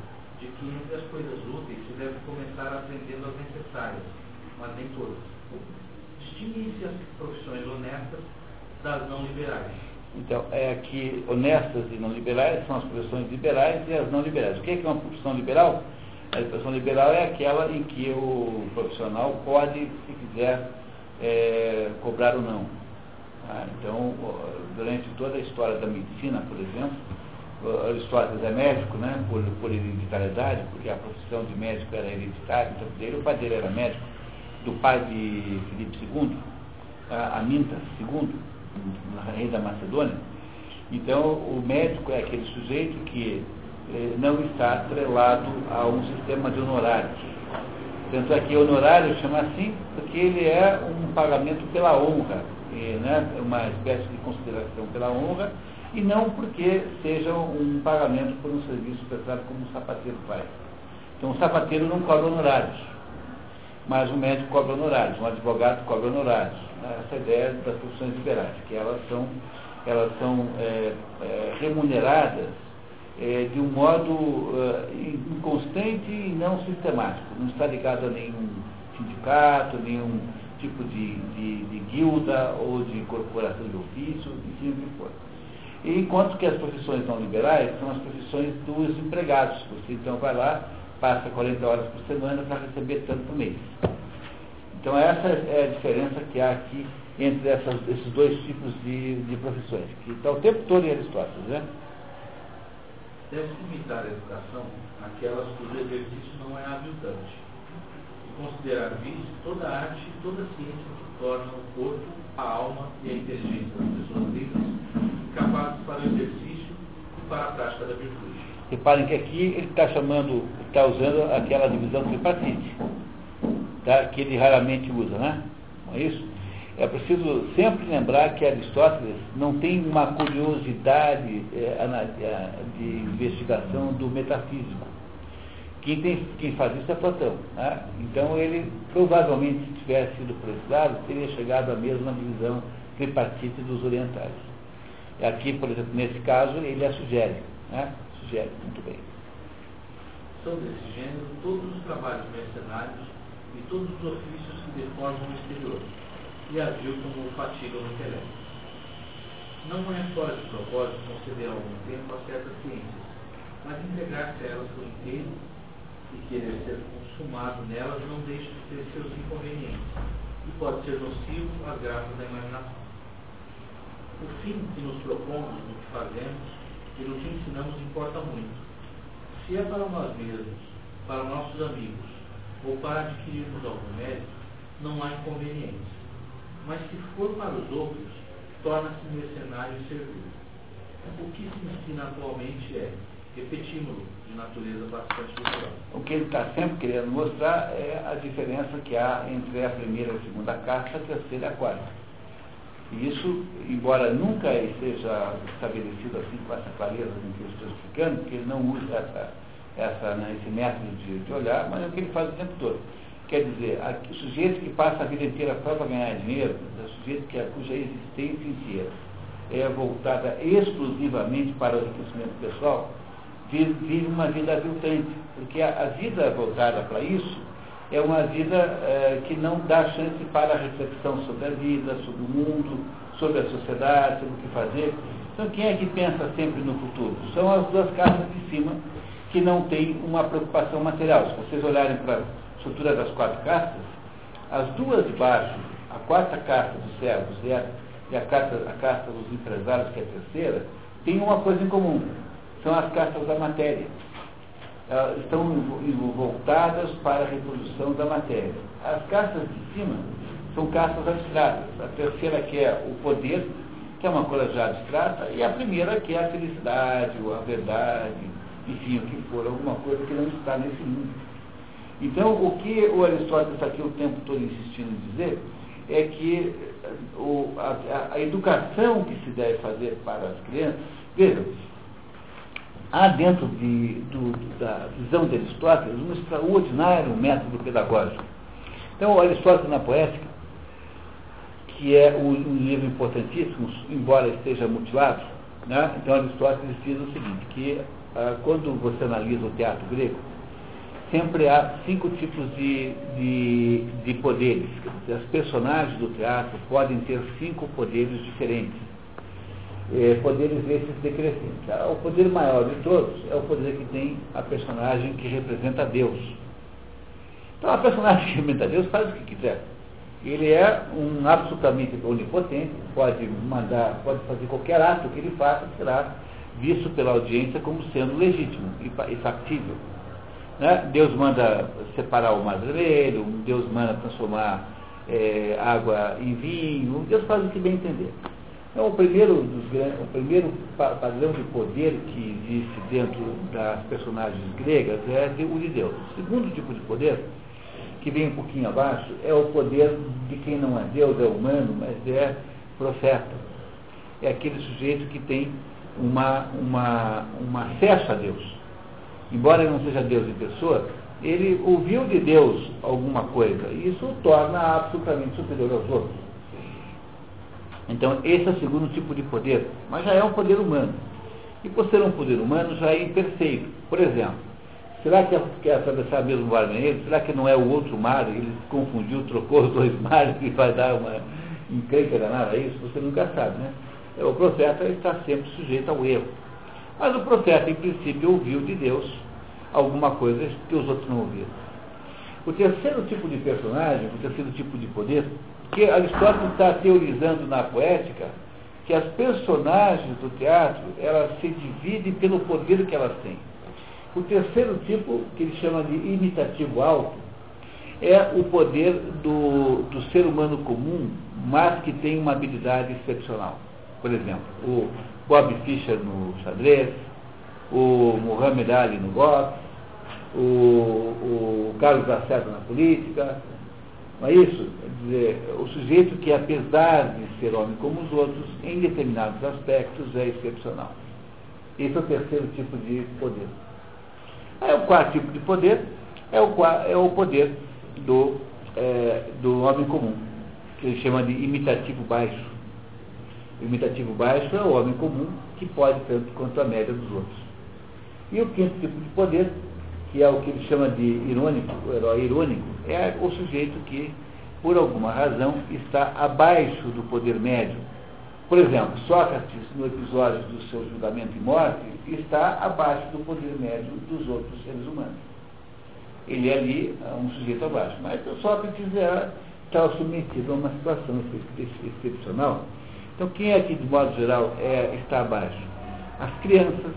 de que entre as coisas úteis se deve começar aprendendo as necessárias, mas nem todas. Distinguem-se as profissões honestas das não liberais. Então, é que honestas e não liberais são as profissões liberais e as não liberais. O que é, que é uma profissão liberal? A profissão liberal é aquela em que o profissional pode, se quiser, é, cobrar o não. Ah, então, durante toda a história da medicina, por exemplo, Aristóteles é médico, né, por, por hereditariedade, porque a profissão de médico era hereditária, então dele, o pai dele era médico, do pai de Filipe II, a Amintas II, rei da Macedônia. Então, o médico é aquele sujeito que eh, não está atrelado a um sistema de honorários. Tanto é que honorário chama assim porque ele é um pagamento pela honra, e, né, uma espécie de consideração pela honra, e não porque seja um pagamento por um serviço prestado como o sapateiro faz. Então o sapateiro não cobra honorários, mas o médico cobra honorários, um advogado cobra honorários. Essa é ideia das profissões liberais, que elas são, elas são é, é, remuneradas é, de um modo é, inconstante e não sistemático. Não está ligado a nenhum sindicato, nenhum tipo de, de, de guilda ou de corporação de ofício, enfim, o que for. Enquanto que as profissões não liberais são as profissões dos empregados. Você então vai lá, passa 40 horas por semana para receber tanto por mês. Então essa é a diferença que há aqui entre essas, esses dois tipos de, de profissões, que está o tempo todo em Aristóteles, né? Deve-se limitar a educação àquelas cujo exercício não é aviltante, e considerar vício toda arte e toda ciência que torna o corpo, a alma e a inteligência das pessoas livres capazes para o exercício e para a prática da virtude. Reparem que aqui ele está chamando, está usando aquela divisão tripartite, tá? que ele raramente usa, né? Não é isso? É preciso sempre lembrar que Aristóteles não tem uma curiosidade é, é, de investigação do metafísico. Quem, tem, quem faz isso é Platão. Né? Então ele provavelmente, se tivesse sido por esse lado, teria chegado à mesma divisão tripartite dos orientais. Aqui, por exemplo, nesse caso, ele a sugere. Né? Sugere, muito bem. São desse gênero todos os trabalhos mercenários e todos os ofícios que deformam o exterior e agiu como fatiga no intelecto. Não é fora de propósito conceder algum tempo a certas ciências, mas entregar-se a elas por inteiro e querer ser consumado nelas não deixa de ter seus inconvenientes e pode ser nocivo às graças da imaginação. O fim que nos propomos no que fazemos e no que ensinamos importa muito. Se é para nós mesmos, para nossos amigos ou para adquirirmos algum mérito, não há inconvenientes mas se for para os outros, torna-se mercenário e servil. O que se ensina atualmente é, repetimos de natureza bastante liberal. O que ele está sempre querendo mostrar é a diferença que há entre a primeira e a segunda carta, a terceira e a quarta. E isso, embora nunca seja estabelecido assim com essa clareza com que eu estou explicando, porque ele não usa essa, essa, né, esse método de, de, olhar, mas é o que ele faz o tempo todo. Quer dizer, o sujeito que passa a vida inteira só para ganhar dinheiro, é o sujeito que, cuja existência inteira é voltada exclusivamente para o enriquecimento pessoal, vive, vive uma vida aviltante, porque a, a vida voltada para isso é uma vida é, que não dá chance para a reflexão sobre a vida, sobre o mundo, sobre a sociedade, sobre o que fazer. Então, quem é que pensa sempre no futuro? São as duas casas de cima que não têm uma preocupação material. Se vocês olharem para estrutura das quatro castas, as duas de baixo, a quarta casta dos servos e a, e a, casta, a casta dos empresários, que é a terceira, têm uma coisa em comum. São as castas da matéria estão voltadas para a reprodução da matéria. As castas de cima são castas abstratas. A terceira que é o poder, que é uma coisa já abstrata, e a primeira que é a felicidade, ou a verdade, enfim, o que for, alguma coisa que não está nesse mundo. Então, o que o Aristóteles está aqui o tempo todo insistindo em dizer é que o, a, a educação que se deve fazer para as crianças, vejam, há dentro de, do, da visão de Aristóteles um extraordinário método pedagógico. Então, Aristóteles na Poética, que é um, um livro importantíssimo, embora esteja mutilado, né? então Aristóteles diz o seguinte, que ah, quando você analisa o teatro grego, sempre há cinco tipos de, de, de poderes. As personagens do teatro podem ter cinco poderes diferentes eh, poderes esses decrescentes. Ah, o poder maior de todos é o poder que tem a personagem que representa Deus. Então a personagem que representa Deus faz o que quiser. Ele é um absolutamente onipotente, pode mandar, pode fazer qualquer ato que ele faça, será visto pela audiência como sendo legítimo e, e factível. Né? Deus manda separar o mar Deus manda transformar é, água em vinho, Deus faz o que bem entender. Então, o primeiro, dos, o primeiro padrão de poder que existe dentro das personagens gregas é o de Deus. O segundo tipo de poder, que vem um pouquinho abaixo, é o poder de quem não é Deus, é humano, mas é profeta. É aquele sujeito que tem uma, uma, um acesso a Deus. Embora ele não seja Deus em pessoa, ele ouviu de Deus alguma coisa, e isso o torna absolutamente superior aos outros. Então, esse é o segundo tipo de poder, mas já é um poder humano. E por ser um poder humano, já é imperfeito. Por exemplo, será que quer atravessar mesmo o mar negro? Será que não é o outro mar? Ele confundiu, trocou os dois mares e vai dar uma encrenca danada a isso? Você nunca sabe, né? O profeta está sempre sujeito ao erro. Mas o profeta, em princípio, ouviu de Deus alguma coisa que os outros não ouviram. O terceiro tipo de personagem, o terceiro tipo de poder, que Aristóteles está teorizando na poética que as personagens do teatro elas se dividem pelo poder que elas têm. O terceiro tipo, que ele chama de imitativo alto, é o poder do, do ser humano comum, mas que tem uma habilidade excepcional. Por exemplo, o Bob Fischer no xadrez, o Muhammad Ali no boxe, o, o Carlos Lacerda na política, não é isso? dizer, o sujeito que, apesar de ser homem como os outros, em determinados aspectos é excepcional. Esse é o terceiro tipo de poder. Aí o quarto tipo de poder é o, é o poder do, é, do homem comum, que ele chama de imitativo baixo. Imitativo baixo é o homem comum, que pode tanto quanto a média dos outros. E o quinto tipo de poder, que é o que ele chama de irônico, o herói irônico, é o sujeito que por alguma razão, está abaixo do poder médio. Por exemplo, Sócrates, no episódio do seu julgamento e morte, está abaixo do poder médio dos outros seres humanos. Ele é ali é um sujeito abaixo. Mas Sócrates era, estava submetido a uma situação excepcional. Então, quem é que, de modo geral, é, está abaixo? As crianças,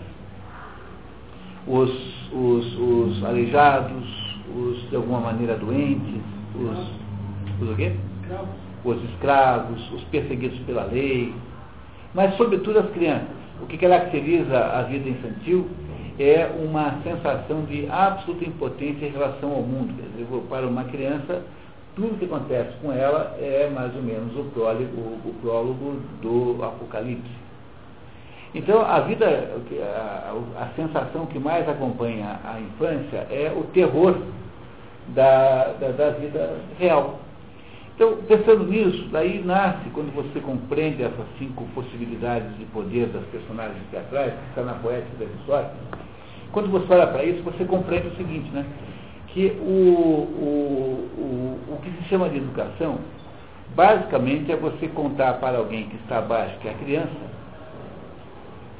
os, os, os aleijados, os de alguma maneira doentes, os os quê? Os escravos, os perseguidos pela lei, mas sobretudo as crianças. O que caracteriza a vida infantil é uma sensação de absoluta impotência em relação ao mundo. Quer dizer, para uma criança, tudo que acontece com ela é mais ou menos o prólogo, o prólogo do Apocalipse. Então, a vida, a, a, sensação que mais acompanha a infância é o terror da, da, da, vida real. Então, pensando nisso, daí nasce, quando você compreende essas cinco possibilidades de poder das personagens teatrais, que está na poética das histórias, quando você olha para isso, você compreende o seguinte, né? Que o, o, o, o que se chama de educação, basicamente é você contar para alguém que está abaixo, que é a criança,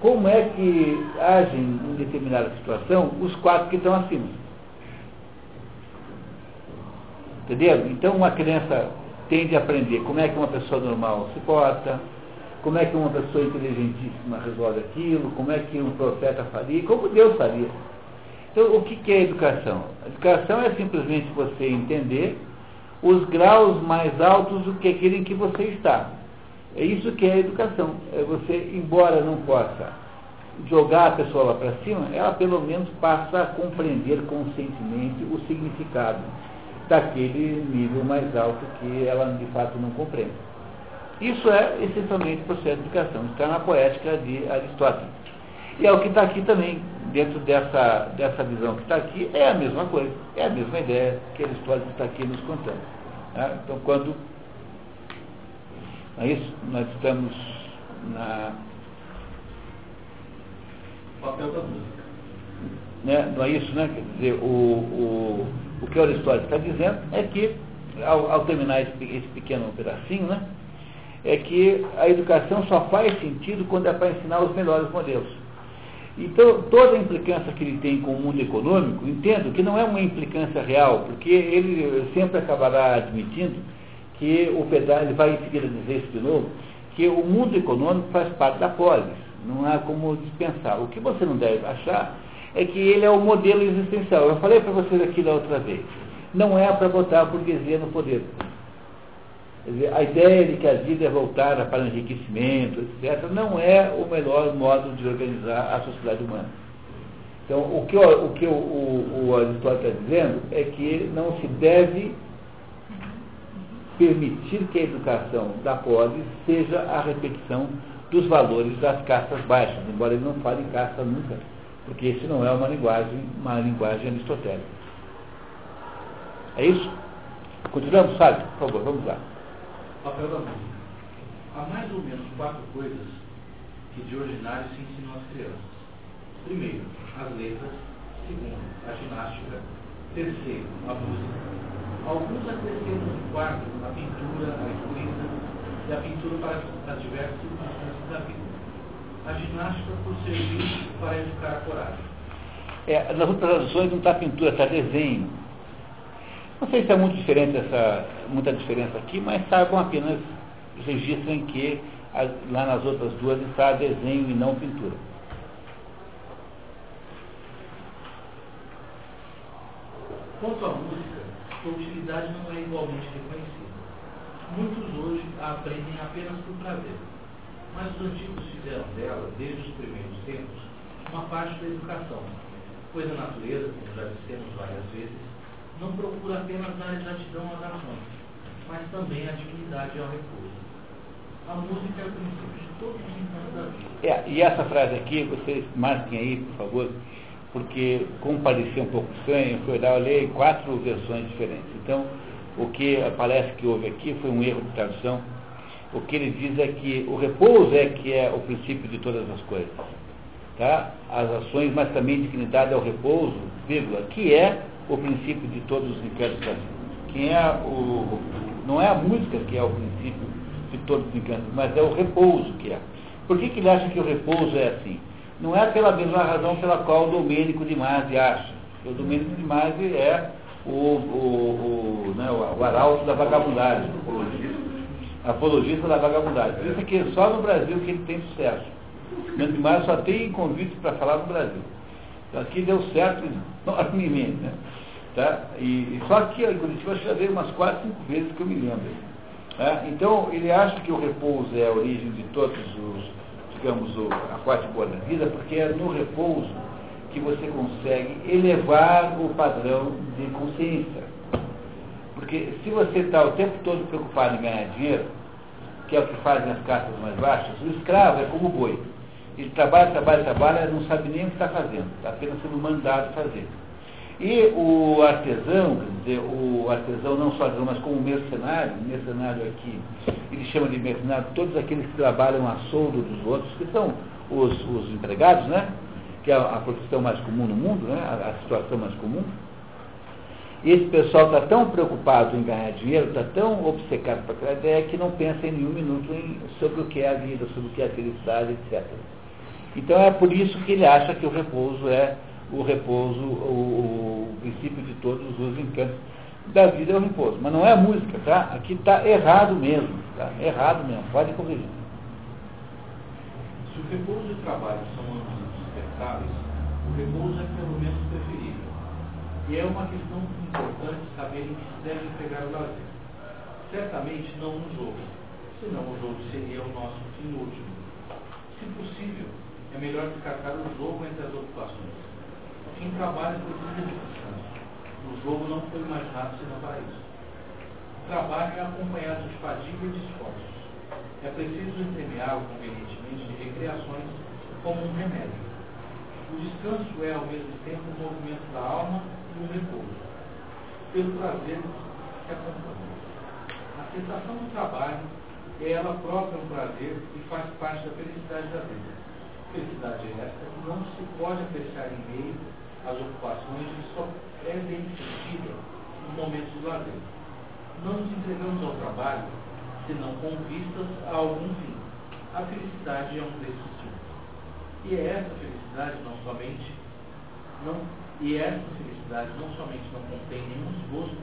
como é que agem em determinada situação os quatro que estão acima. Entendeu? Então uma criança tende a aprender como é que uma pessoa normal se porta, como é que uma pessoa inteligentíssima resolve aquilo, como é que um profeta faria, como Deus faria. Então, o que é educação? Educação é simplesmente você entender os graus mais altos do que aquele em que você está. É isso que é educação. É você, embora não possa jogar a pessoa lá para cima, ela pelo menos passa a compreender conscientemente o significado daquele nível mais alto que ela de fato não compreende. Isso é essencialmente o processo de educação. Está na poética de Aristóteles. E é o que está aqui também, dentro dessa, dessa visão que está aqui, é a mesma coisa, é a mesma ideia que Aristóteles está aqui nos contando. Né? Então, quando é isso, nós estamos na. papel da música. Né? Não é isso, né? Quer dizer, o, o, o que Aristóteles está dizendo é que, ao, ao terminar esse, esse, pequeno pedacinho, né? É que a educação só faz sentido quando é para ensinar os melhores modelos. Então, toda a implicância que ele tem com o mundo econômico, entendo que não é uma implicância real, porque ele sempre acabará admitindo que o pedágio, ele vai em seguida dizer isso de novo, que o mundo econômico faz parte da polis, não há como dispensar. O que você não deve achar é que ele é o modelo existencial. Eu falei para vocês aqui da outra vez, não é para botar a burguesia no poder. Dizer, a ideia de que a vida é voltada para o enriquecimento, etc., não é o melhor modo de organizar a sociedade humana. Então, o que, o, que o, o, o Aristóteles está dizendo é que não se deve permitir que a educação da polis seja a repetição dos valores das castas baixas, embora ele não fale casta nunca, porque esse não é uma linguagem, uma linguagem aristotélica. É isso? Continuamos, sabe? Por favor, vamos lá. Papel da música. Há mais ou menos quatro coisas que de ordinário se ensinam às crianças. Primeiro, as letras. Segundo, a ginástica. Terceiro, a música. Alguns acrescentam no quarto a pintura, a escrita e a pintura para as diversas circunstâncias da vida. A ginástica por servir para educar a coragem. É, nas outras traduções não está pintura, está desenho. Não sei se é muito diferente essa, muita diferença aqui, mas saibam apenas, registrem que lá nas outras duas está desenho e não pintura. Quanto à música, sua utilidade não é igualmente reconhecida. Muitos hoje a aprendem apenas por prazer, mas os antigos fizeram dela, desde os primeiros tempos, uma parte da educação, pois a natureza, como já dissemos várias vezes, não procura apenas dar exatidão às ações, mas também a dignidade ao repouso. A música é o princípio de todos os encantos da vida. É, e essa frase aqui, vocês marquem aí, por favor, porque, como parecia um pouco estranho, eu olhei quatro versões diferentes. Então, o que parece que houve aqui foi um erro de tradução. O que ele diz é que o repouso é que é o princípio de todas as coisas. Tá? As ações, mas também dignidade é o repouso, vírgula, que é o princípio de todos os encantos da vida. Quem é o, não é a música que é o princípio de todos os encantos, mas é o repouso que é. Por que, que ele acha que o repouso é assim? Não é pela mesma razão pela qual o Domênico de Masi acha. O Domênico de Masi é o, o, o, né, o arauto da vagabundagem, apologista, apologista da vagabundagem. Por isso é que só no Brasil que ele tem sucesso. O Domênico de Masi só tem convites para falar no Brasil. Então aqui deu certo enormemente. Né? Tá? E, e só aqui em Curitiba já veio umas quatro, cinco vezes que eu me lembro. Tá? Então ele acha que o repouso é a origem de todos os digamos, o, a parte boa da vida, porque é no repouso que você consegue elevar o padrão de consciência. Porque se você está o tempo todo preocupado em ganhar dinheiro, que é o que fazem as castas mais baixas, o escravo é como o boi. Ele trabalha, trabalha, trabalha, não sabe nem o que está fazendo, está apenas sendo mandado fazer. E o artesão, quer dizer, o artesão não só artesão, mas como mercenário, mercenário aqui, ele chama de mercenário todos aqueles que trabalham a soldo dos outros, que são os, os empregados, né? Que é a, profissão mais comum no mundo, né? A, a situação mais comum. E esse pessoal está tão preocupado em ganhar dinheiro, está tão obcecado para aquela ideia que não pensa em nenhum minuto em, sobre o que é a vida, sobre o que é a felicidade, etc. Então é por isso que ele acha que o repouso é o repouso, o, o princípio de todos os encantos da vida é o repouso. Mas não é a música, tá? Aqui está errado mesmo, tá? Errado mesmo, pode corrigir. Se o repouso e o trabalho são ambos indispensáveis, o repouso é pelo menos preferível. E é uma questão importante saber em que se deve empregar o lazer. Certamente não no jogo, senão o jogo seria o nosso fim último. Se possível, é melhor descartar o jogo entre as ocupações quem trabalha de descanso. O jogo não foi imaginado senão para isso. O trabalho é acompanhado de fadiga e de esforços. É preciso entremeá-lo convenientemente de recreações como um remédio. O descanso é, ao mesmo tempo, o movimento da alma e o repouso. Pelo prazer que acompanha. A sensação do trabalho é ela própria um prazer e faz parte da felicidade da vida. Felicidade esta que não se pode apreciar em meio as ocupações só é sentida nos momentos de lazer. Não nos entregamos ao trabalho senão com vistas a algum fim. A felicidade é um desses fins. E é essa felicidade não somente não, e essa felicidade não somente não contém nenhum esboço,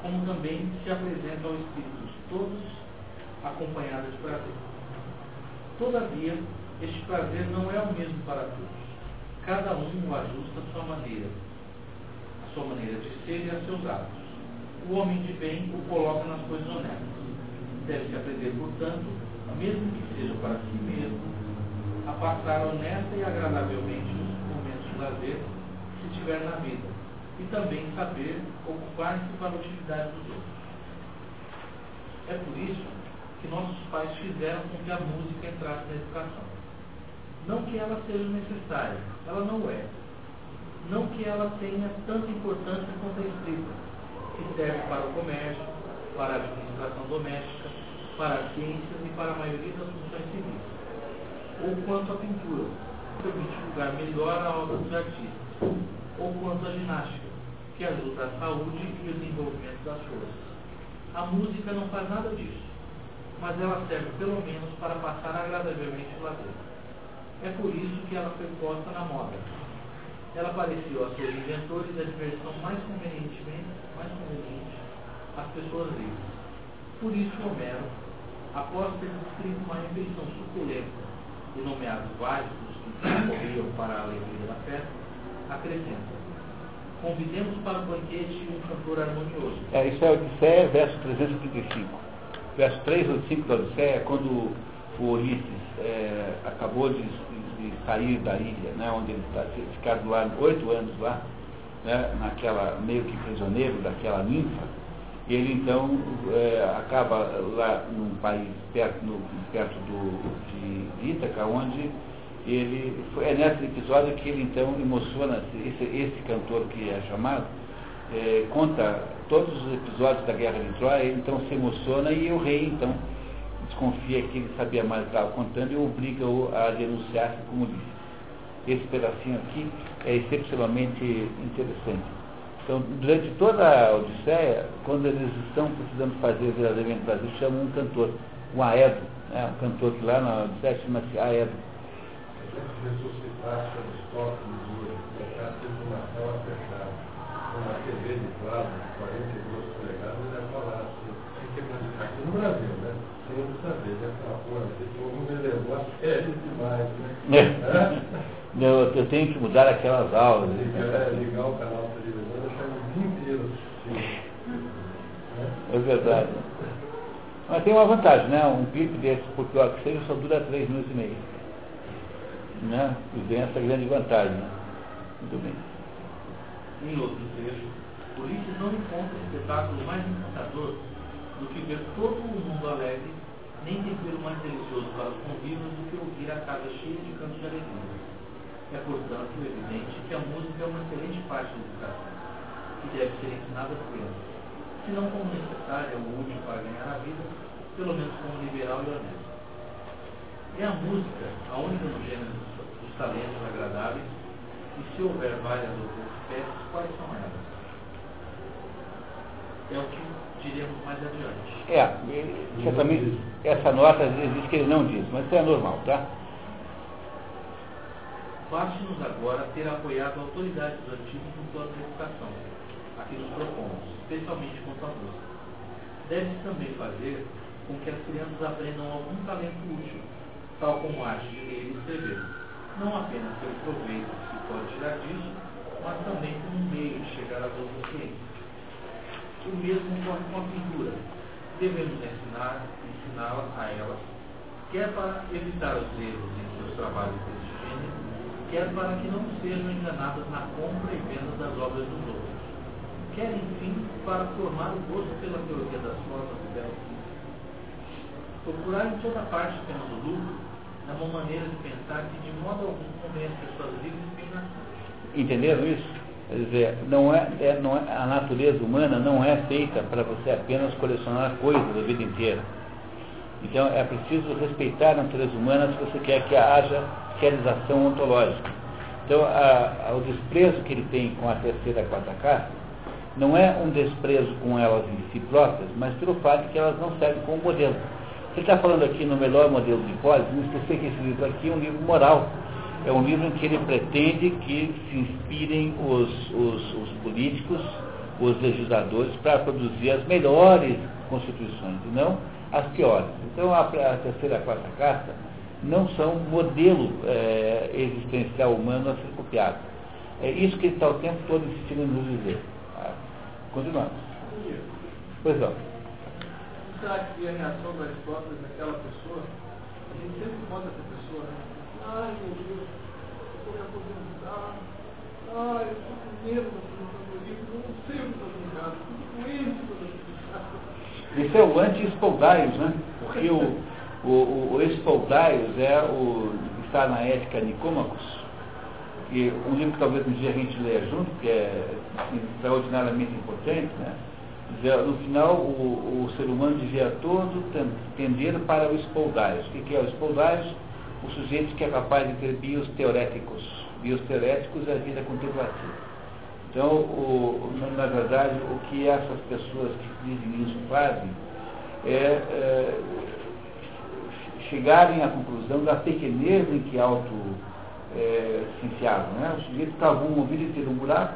como também se apresenta ao espírito de todos acompanhada de prazer. Todavia, este prazer não é o mesmo para todos cada um o ajusta à sua maneira, à sua maneira de ser e a seus atos. O homem de bem o coloca nas coisas honestas. Deve-se aprender, portanto, mesmo que seja para si mesmo, a passar honesta e agradavelmente os momentos de lazer que tiver na vida, e também saber ocupar-se para a utilidade dos outros. É por isso que nossos pais fizeram com que a música entrasse na educação. Não que ela seja necessária, ela não é. Não que ela tenha tanta importância quanto a escrita, que serve para o comércio, para a administração doméstica, para as ciências e para a maioria das funções civis. Ou quanto à pintura, que permite julgar melhor a obra dos artistas. Ou quanto à ginástica, que ajuda a saúde e o desenvolvimento das forças. A música não faz nada disso, mas ela serve pelo menos para passar agradavelmente o lazer. É por isso que ela foi posta na moda. Ela pareceu a seus inventores a diversão mais convenientemente, mais conveniente às pessoas livres. Por isso Homero, após ter descrito uma refeição suculenta e nomeado vários dos que concorriam para a alegria da festa, acrescenta convidemos para o banquete um cantor harmonioso. É, isso é Odisseia, verso 335. Verso 3 ou 5 da Odisseia, quando o Ulisses é, acabou de de sair da ilha, né, onde ele está ficado lá oito anos lá, né, naquela meio que prisioneiro daquela ninfa, ele então é, acaba lá num país perto, no, perto do, de Ítaca, onde ele é nesse episódio que ele então emociona esse, esse cantor que é chamado, é, conta todos os episódios da guerra de Troia, ele então se emociona e o rei então desconfia que ele sabia mais do que estava contando e obriga-o a denunciar-se como disse. Esse pedacinho aqui é excepcionalmente interessante. Então, durante toda a Odisseia, quando eles estão precisando fazer verdadeiramente Brasil, chamam um cantor, um Aedo, né? um cantor que lá na Odisseia chama-se Aedo. TV de plasma, 42 polegadas, ele falar assim, aqui no Brasil, né? sem saber dessa porra, esse povo me levou a né? É. Eu, eu tenho que mudar aquelas aulas. Ligar, é, ligar o canal da televisão e deixar o dia inteiro. É verdade. Mas tem uma vantagem, né? Um clipe desse porque o que seja só dura três minutos e meio. Né? E vem essa grande vantagem. Né? Muito bem. Em outro trecho, Ulisses não encontra espetáculo mais encantador do que ver todo o mundo alegre, nem tempero mais delicioso para os convívios do que ouvir a casa cheia de cantos de alegria. É, portanto, evidente que a música é uma excelente parte da educação, que deve ser ensinada às crianças, se não como necessária ou útil para ganhar a vida, pelo menos como liberal e honesto. É a música a única no gênero dos talentos agradáveis, e se houver várias outras espécies, quais são elas? É o que diremos mais adiante. É, certamente essa nota diz que ele não diz, mas isso é normal, tá? Baste-nos agora ter apoiado autoridades antigas no plano de educação, a que nos propomos, especialmente quanto à música. Deve-se também fazer com que as crianças aprendam algum talento útil, tal como a arte de ler e escrever, não apenas pelo proveito que se pode tirar disso, mas também como um meio de chegar às outras ciências. O mesmo com a pintura. Devemos ensinar, ensiná-la a elas, quer para evitar os erros em seus trabalhos desse gênero, quer para que não sejam enganadas na compra e venda das obras dos outros, quer, enfim, para formar o gosto pela teoria das formas e belas Procurar em toda parte apenas o lucro é uma maneira de pensar que de modo algum convém as pessoas livres bem nascidas. Entenderam isso? Quer dizer, não é, é, não é, a natureza humana não é feita para você apenas colecionar coisas a vida inteira. Então é preciso respeitar a natureza humana se você quer que haja realização ontológica. Então a, a, o desprezo que ele tem com a terceira e a quarta casta não é um desprezo com elas em si próprias, mas pelo fato que elas não servem como modelo. Você está falando aqui no melhor modelo de hipótese, não esquecer que esse livro aqui é um livro moral. É um livro em que ele pretende que se inspirem os, os, os políticos, os legisladores, para produzir as melhores constituições e não as piores. Então a, a terceira e a quarta casta não são modelo é, existencial humano a ser copiado. É isso que ele está o tempo todo insistindo em nos dizer. Tá? Continuamos. Pois não será que a reação da Aristóteles daquela pessoa? A gente sempre manda essa pessoa, né? Ai, meu Deus, eu vou me aposentar. Ai, eu estou com medo da aposentadoria, eu não sei o que estou brincando, estou doente quando Esse é o anti-espaldaios, né? Porque o, o, o, o espaldaios é o, está na ética Nicômacos, que um livro que talvez um dia a gente leia junto, que é extraordinariamente importante, né? no final, o, o, ser humano devia todo tender para o espoldaios. O que é o espoldaios? O sujeito que é capaz de ter bios teoréticos. Bios teoréticos é a vida contemplativa. Então, o, na verdade, o que essas pessoas que dizem isso fazem é, é chegarem à conclusão da pequenez em que auto é, se enfiavam. Né? O sujeito cavou uma vida inteira um buraco,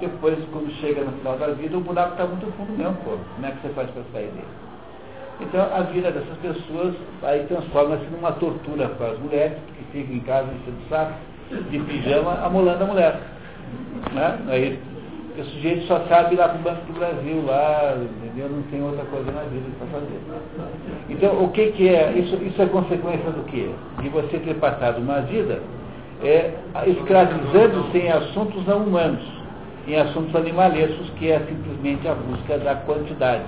depois, quando chega no final da vida, o buraco está muito fundo mesmo, pô. Como é que você faz para sair dele? Então, a vida dessas pessoas aí transforma-se numa tortura para as mulheres, que ficam em casa enchendo saco, de pijama, amolando a mulher. Né? Aí, o sujeito só sabe ir lá para o Banco do Brasil, lá, entendeu? Não tem outra coisa na vida para fazer. Então, o que, que é? Isso, isso é consequência do quê? De você ter passado uma vida é, escravizando-se em assuntos não humanos em assuntos animalescos, que é simplesmente a busca da quantidade.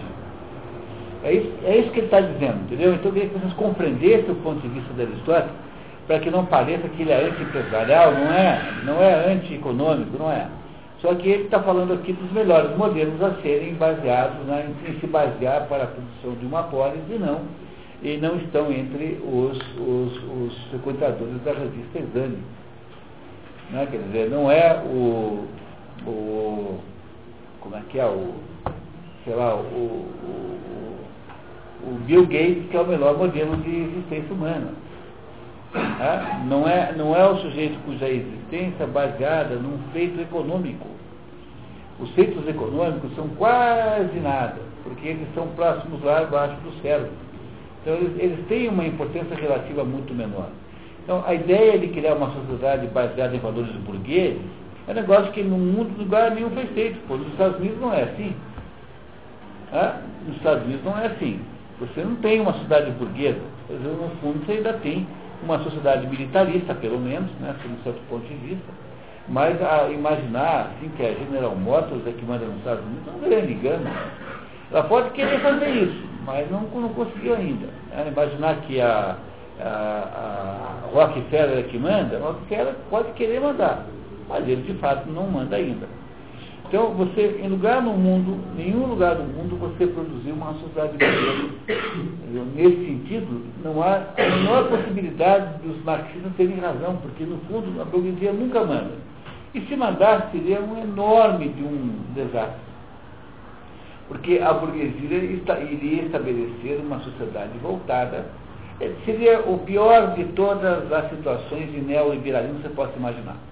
É isso, é isso que ele está dizendo, entendeu? Então eu queria que vocês compreendessem o ponto de vista de Aristóteles, para que não pareça que ele é anti-empresarial, não é, não é anti-econômico, não é. Só que ele está falando aqui dos melhores modelos a serem baseados na, em se basear para a produção de uma polis e não, e não estão entre os, os, os frequentadores da revista Exame. Né? Quer dizer, não é o, o como é que é o sei lá, o, o, o Bill Gates, que é o melhor modelo de existência humana. É? Não, é, não é o sujeito cuja existência é baseada num feito econômico. Os feitos econômicos são quase nada, porque eles são próximos lá abaixo do cérebro. Então eles, eles têm uma importância relativa muito menor. Então a ideia de criar uma sociedade baseada em valores burgueses é um negócio que no mundo, lugar nenhum foi feito. Pô, nos Estados Unidos não é assim. Ah, nos Estados Unidos não é assim. Você não tem uma sociedade burguesa. No fundo, você ainda tem uma sociedade militarista, pelo menos, né, sob um certo ponto de vista. Mas a imaginar assim, que a General Motors é que manda nos Estados Unidos é um grande engano. Ela pode querer fazer isso, mas não, não conseguiu ainda. É, imaginar que a, a, a Rockefeller é que manda, Rockefeller pode querer mandar, mas ele de fato não manda ainda. Então, você, em lugar no mundo, nenhum lugar do mundo, você produziu uma sociedade brasileira. Nesse sentido, não há a menor possibilidade dos marxistas terem razão, porque, no fundo, a burguesia nunca manda. E se mandasse, seria um enorme de um desastre. Porque a burguesia iria estabelecer uma sociedade voltada. Eh, seria o pior de todas as situações de neoliberalismo que você possa imaginar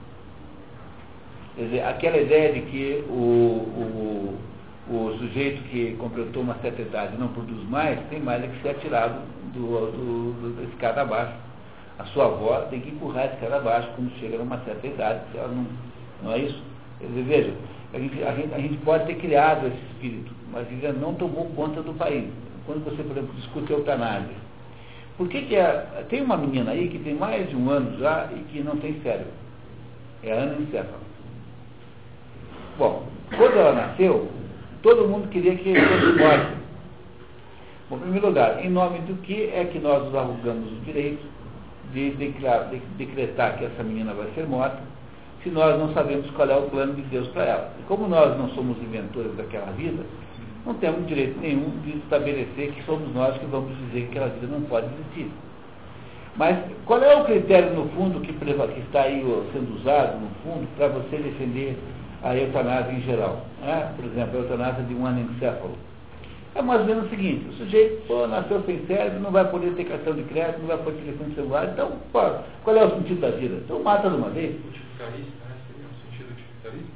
Quer dizer, aquela ideia de que o, o, o sujeito que completou uma certa idade não produz mais, tem mais é que ser atirado do, do, do, da escada abaixo. A sua avó tem que empurrar a escada abaixo quando chega numa certa idade, se ela não, não é isso? Quer dizer, veja, a gente, a, gente, a gente pode ter criado esse espírito, mas ele não tomou conta do país. Quando você, por exemplo, discute eutanásia, por que, que é, tem uma menina aí que tem mais de um ano já e que não tem cérebro? É a Ana Encéfalo. Bom, quando ela nasceu, todo mundo queria que fosse morta. Bom, em primeiro lugar, em nome do que é que nós nos arrogamos o direito de, declarar, de decretar que essa menina vai ser morta, se nós não sabemos qual é o plano de Deus para ela? E como nós não somos inventores daquela vida, não temos direito nenhum de estabelecer que somos nós que vamos dizer que aquela vida não pode existir. Mas qual é o critério, no fundo, que, que está aí sendo usado, no fundo, para você defender a eutanásia em geral. Né? Por exemplo, a eutanásia de um anencéfalo. É mais ou menos o seguinte, o sujeito pô, nasceu sem cérebro, não vai poder ter cartão de crédito, não vai poder ter telefone celular, então pô, qual é o sentido da vida? Então mata de uma vez. Utilitarista, né? Seria um sentido utilitarista?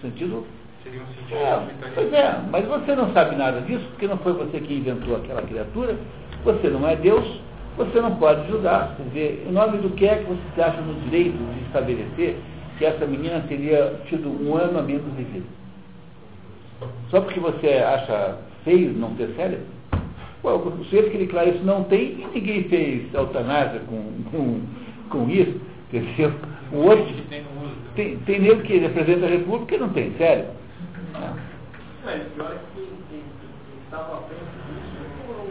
Sentido? Seria um sentido é, utilitarista. Pois é, mas você não sabe nada disso, porque não foi você que inventou aquela criatura, você não é Deus, você não pode julgar. Quer dizer, em nome do que é que você se acha no direito de estabelecer que essa menina teria tido um ano a menos de vida. Só porque você acha feio não ter cérebro? Ué, o sujeito que declara isso não tem e ninguém fez eutanásia com, com, com isso, entendeu? O outro tem, tem nego que representa a República e não tem cérebro. É, o pior é que quem estava à frente disso foram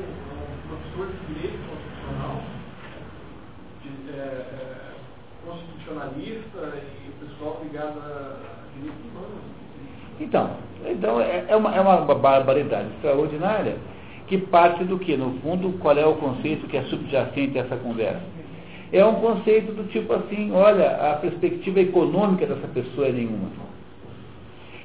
professores de direito constitucional, de, é, é, constitucionalista e pessoal ligado a. Então, então é, é, uma, é uma barbaridade extraordinária que parte do que, no fundo, qual é o conceito que é subjacente a essa conversa? É um conceito do tipo assim, olha, a perspectiva econômica dessa pessoa é nenhuma.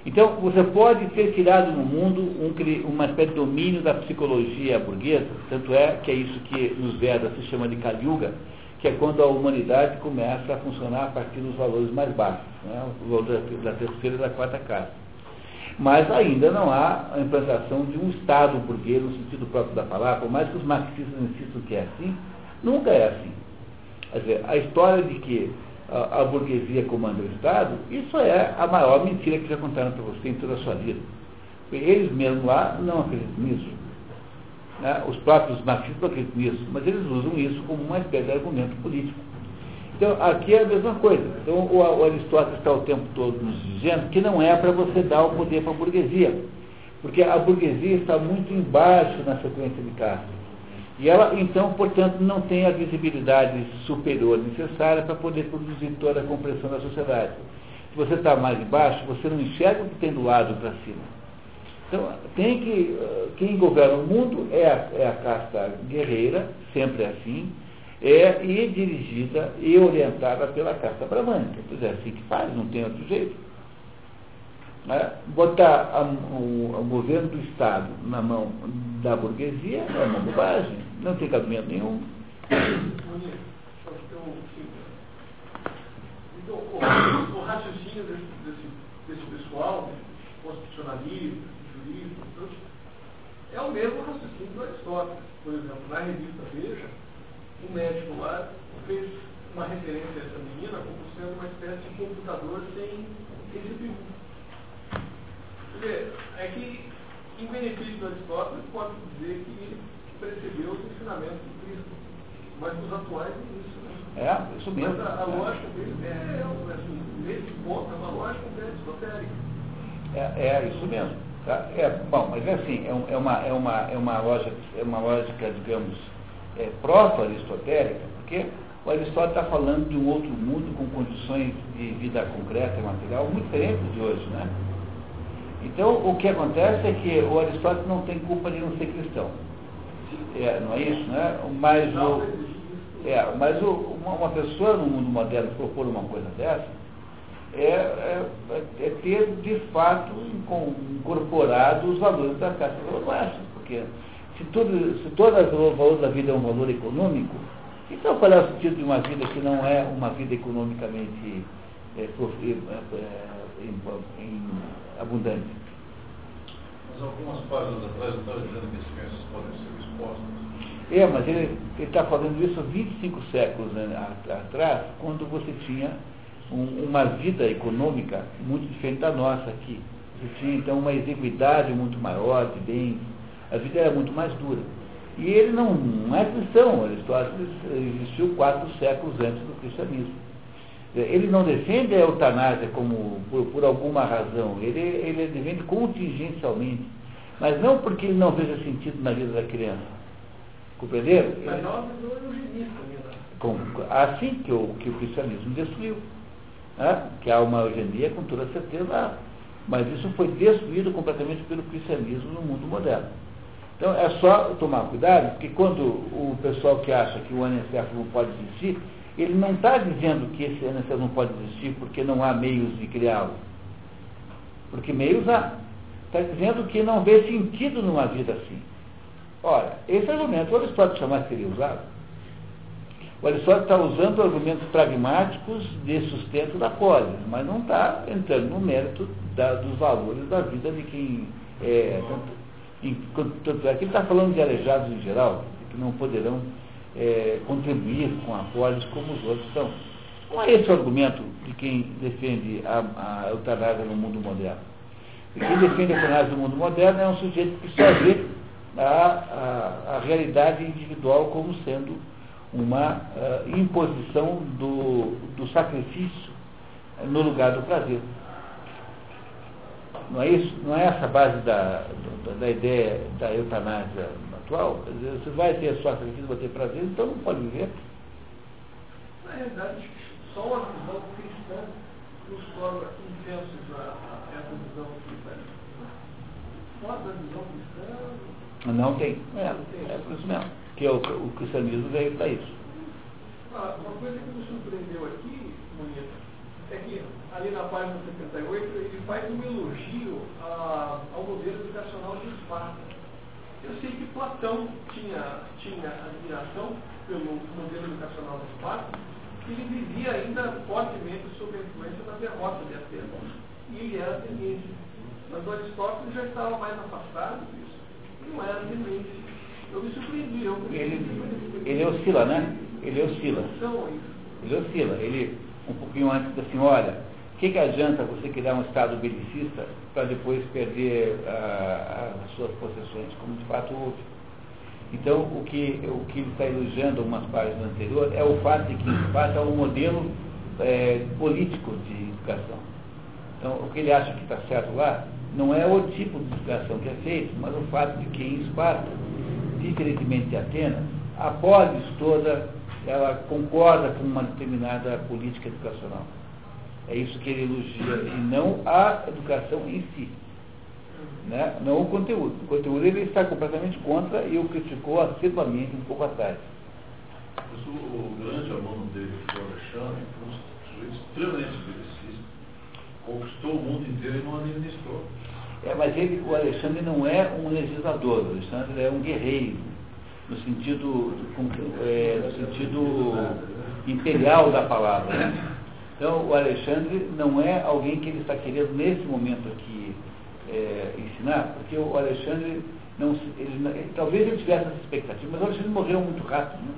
Então, você pode ter tirado no mundo um, uma espécie de domínio da psicologia burguesa, tanto é que é isso que nos Vedas se chama de Kaliuga, que é quando a humanidade começa a funcionar a partir dos valores mais baixos, né? o valor da, terceira e da quarta casa. Mas ainda não há a implantação de um Estado burguês no sentido próprio da palavra, por mais que os marxistas insistam que é assim, nunca é assim. Quer dizer, a história de que a, a burguesia comanda o Estado, isso é a maior mentira que já contaram para você em toda a sua vida. Eles mesmos lá não acreditam nisso. Né? Os próprios marxistas acreditam nisso, mas eles usam isso como uma espécie de argumento político. Então, aqui é a mesma coisa. Então, o, o Aristóteles está o tempo todo nos dizendo que não é para você dar o poder para a burguesia, porque a burguesia está muito embaixo na sequência de classes. E ela, então, portanto, não tem a visibilidade superior necessária para poder produzir toda a compressão da sociedade. Se você está mais embaixo, você não enxerga o que tem do lado para cima. Então, tem que, eh, quem governa o mundo é a, é a casta guerreira, sempre assim, é, e dirigida e orientada pela casta bramânica. Pois é assim que faz, não tem outro jeito. Né? Botar a, o, o, governo do Estado na mão da burguesia é uma bobagem, não tem cabimento nenhum. Então, o raciocínio desse, desse, desse pessoal, constitucionalista, é o mesmo raciocínio do Aristóteles. Por exemplo, na revista Veja, o médico lá fez uma referência a essa menina como sendo uma espécie de computador sem, sem CPU. Porque é que, em benefício do Aristóteles, pode dizer que ele percebeu os ensinamentos do Cristo. Mas os atuais é isso, né? É, isso mesmo. Mas a, a lógica dele é, assim, nesse ponto, é uma lógica aristotélica. É, é isso mesmo. Tá? É, bom, mas é assim, é, é, uma, é, uma, é, uma lógica, é uma lógica, digamos, é, proto-aristotélica, porque o Aristóteles está falando de um outro mundo com condições de vida concreta e material muito diferentes de hoje, né? Então, o que acontece é que o Aristóteles não tem culpa de não ser cristão. É, não é isso, né? Mas, o, é, mas o, uma, uma, pessoa no mundo moderno propor uma coisa dessa é, é, é ter, de fato, incorporado os valores da Caixa Oeste. Porque se, tudo, se todo o valor da vida é um valor econômico, então qual é o sentido de uma vida que não é uma vida economicamente é, é, é, abundante? Mas algumas páginas atrás estava dizendo que as crianças podem ser expostas. É, mas ele está fazendo isso há 25 séculos né, atrás, quando você tinha um, uma vida econômica muito diferente da nossa aqui. Tinha então uma exiguidade muito maior de bens, a vida era muito mais dura. E ele não, não é cristão, Aristóteles existiu quatro séculos antes do cristianismo. Ele não defende a eutanásia como por, por alguma razão, ele, ele defende contingencialmente, mas não porque ele não veja sentido na vida da criança. Compreenderam? Mas nós não eugenista como, Assim que o, que o cristianismo destruiu. Né? Que há uma eugenia com toda certeza, mas isso foi destruído completamente pelo cristianismo no mundo moderno. Então é só tomar cuidado, porque quando o pessoal que acha que o anencefalo não pode existir, ele não está dizendo que esse anencefalo não pode existir porque não há meios de criá-lo. Porque meios há. Está dizendo que não vê sentido numa vida assim. Ora, esse argumento o Aristóteles jamais teria usado. O Aristóteles está usando argumentos pragmáticos de sustento da polis, mas não está entrando no mérito da, dos valores da vida de quem é, tanto, tanto é ele está falando de aleijados em geral, que não poderão é, contribuir com a polis como os outros estão. Não é esse o argumento de quem defende a, a eutanásia no mundo moderno. E quem defende a eutanásia no mundo moderno é um sujeito que só vê a, a, a realidade individual como sendo uma uh, imposição do, do sacrifício no lugar do prazer. Não é isso? Não é essa a base da, da, da ideia da eutanásia atual? Quer dizer, você vai ter só sacrifício, vai ter prazer, então não pode viver. Na realidade, só a visão cristã nos torna intensos a, a essa visão cristã. Fora da visão cristã. Não tem. É, é por isso mesmo. Que o, o cristianismo veio para isso. Ah, uma coisa que me surpreendeu aqui, Moneta, é que ali na página 78 ele faz um elogio a, ao modelo educacional de Esparta. Eu sei que Platão tinha, tinha admiração pelo modelo educacional de Esparta, que ele vivia ainda fortemente sob a influência da derrota de Atenas. E ele era ateniense. Mas Aristóteles já estava mais afastado disso. Não era ateniense. Eu me surpreendi. Eu ele, ele oscila, né? Ele oscila. Ele oscila. Ele, um pouquinho antes da senhora, o que, que adianta você criar um Estado belicista para depois perder ah, as suas possessões, como de fato houve? Então, o que, o que ele está elogiando algumas páginas anteriores é o fato de que Esparta é um modelo é, político de educação. Então, o que ele acha que está certo lá não é o tipo de educação que é feito, mas o fato de que em Esparta, diferentemente de Atenas, a polis toda ela concorda com uma determinada política educacional. É isso que ele elogia, e não a educação em si. Né? Não o conteúdo. O conteúdo ele está completamente contra e o criticou assiduamente um pouco atrás. Mas o, grande aluno dele, o Alexandre, foi um sujeito extremamente belicista, conquistou o mundo inteiro e não administrou. É, mas ele, o Alexandre não é um legislador, o Alexandre é um guerreiro no sentido, é, no sentido imperial da palavra. Né? Então, o Alexandre não é alguém que ele está querendo, nesse momento aqui, é, ensinar, porque o Alexandre, não, ele, ele, talvez ele tivesse essa expectativa, mas o Alexandre morreu muito rápido. Né?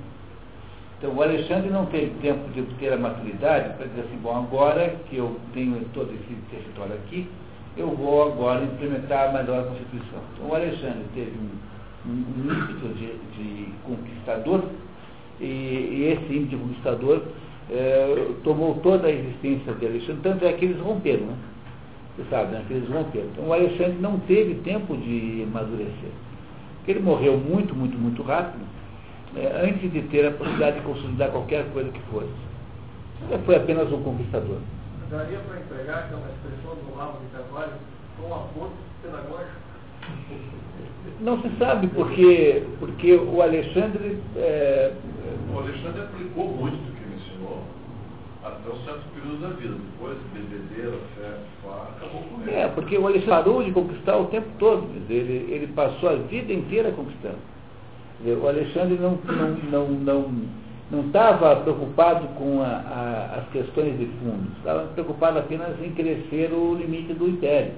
Então, o Alexandre não teve tempo de ter a maturidade para dizer assim, bom, agora que eu tenho todo esse território aqui, eu vou agora implementar a melhor Constituição. Então, o Alexandre teve um um ímpeto de, de conquistador, e esse índio conquistador é, tomou toda a existência de Alexandre, tanto é que eles romperam, né? Você sabe, né? que eles romperam. Então o Alexandre não teve tempo de amadurecer. Porque ele morreu muito, muito, muito rápido, é, antes de ter a possibilidade de consolidar qualquer coisa que fosse. Ele foi apenas um conquistador. Daria para empregar aquela expressão do rabo de trabalho com apoio pedagógico? Não se sabe, porque, porque o Alexandre. É, o Alexandre aplicou muito do que ele ensinou até um certo período da vida. Depois, bebedeira, fé, fá, acabou com ele. É, porque o Alexandre parou de conquistar o tempo todo. Ele, ele passou a vida inteira conquistando. O Alexandre não não não não não estava preocupado com a, a, as questões de fundo, estava preocupado apenas em crescer o limite do império.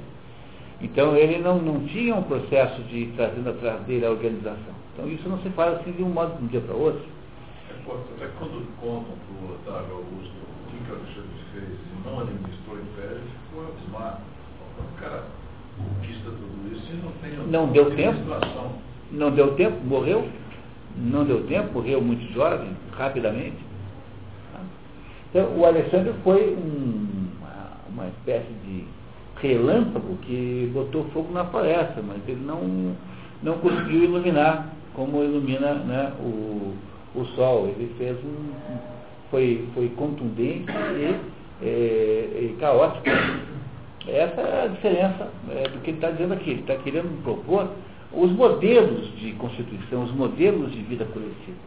Então ele não, não tinha um processo de trazendo atrás dele a organização. Então isso não se faz assim de um modo de um dia para outro. É, até quando contam para o Otávio Augusto o que o Alexandre fez e não administrou o império, ficou abismado. O cara conquista tudo isso e não tem não deu tempo Não deu tempo, morreu. Não deu tempo, morreu muito jovem, rapidamente. Então o Alexandre foi um, uma, espécie de relâmpago que botou fogo na floresta, mas ele não, não conseguiu iluminar como ilumina né, o, o sol. Ele fez um. foi, foi contundente e, é, e caótico. Essa é a diferença é, do que ele está dizendo aqui. Ele está querendo propor os modelos de constituição, os modelos de vida coletiva.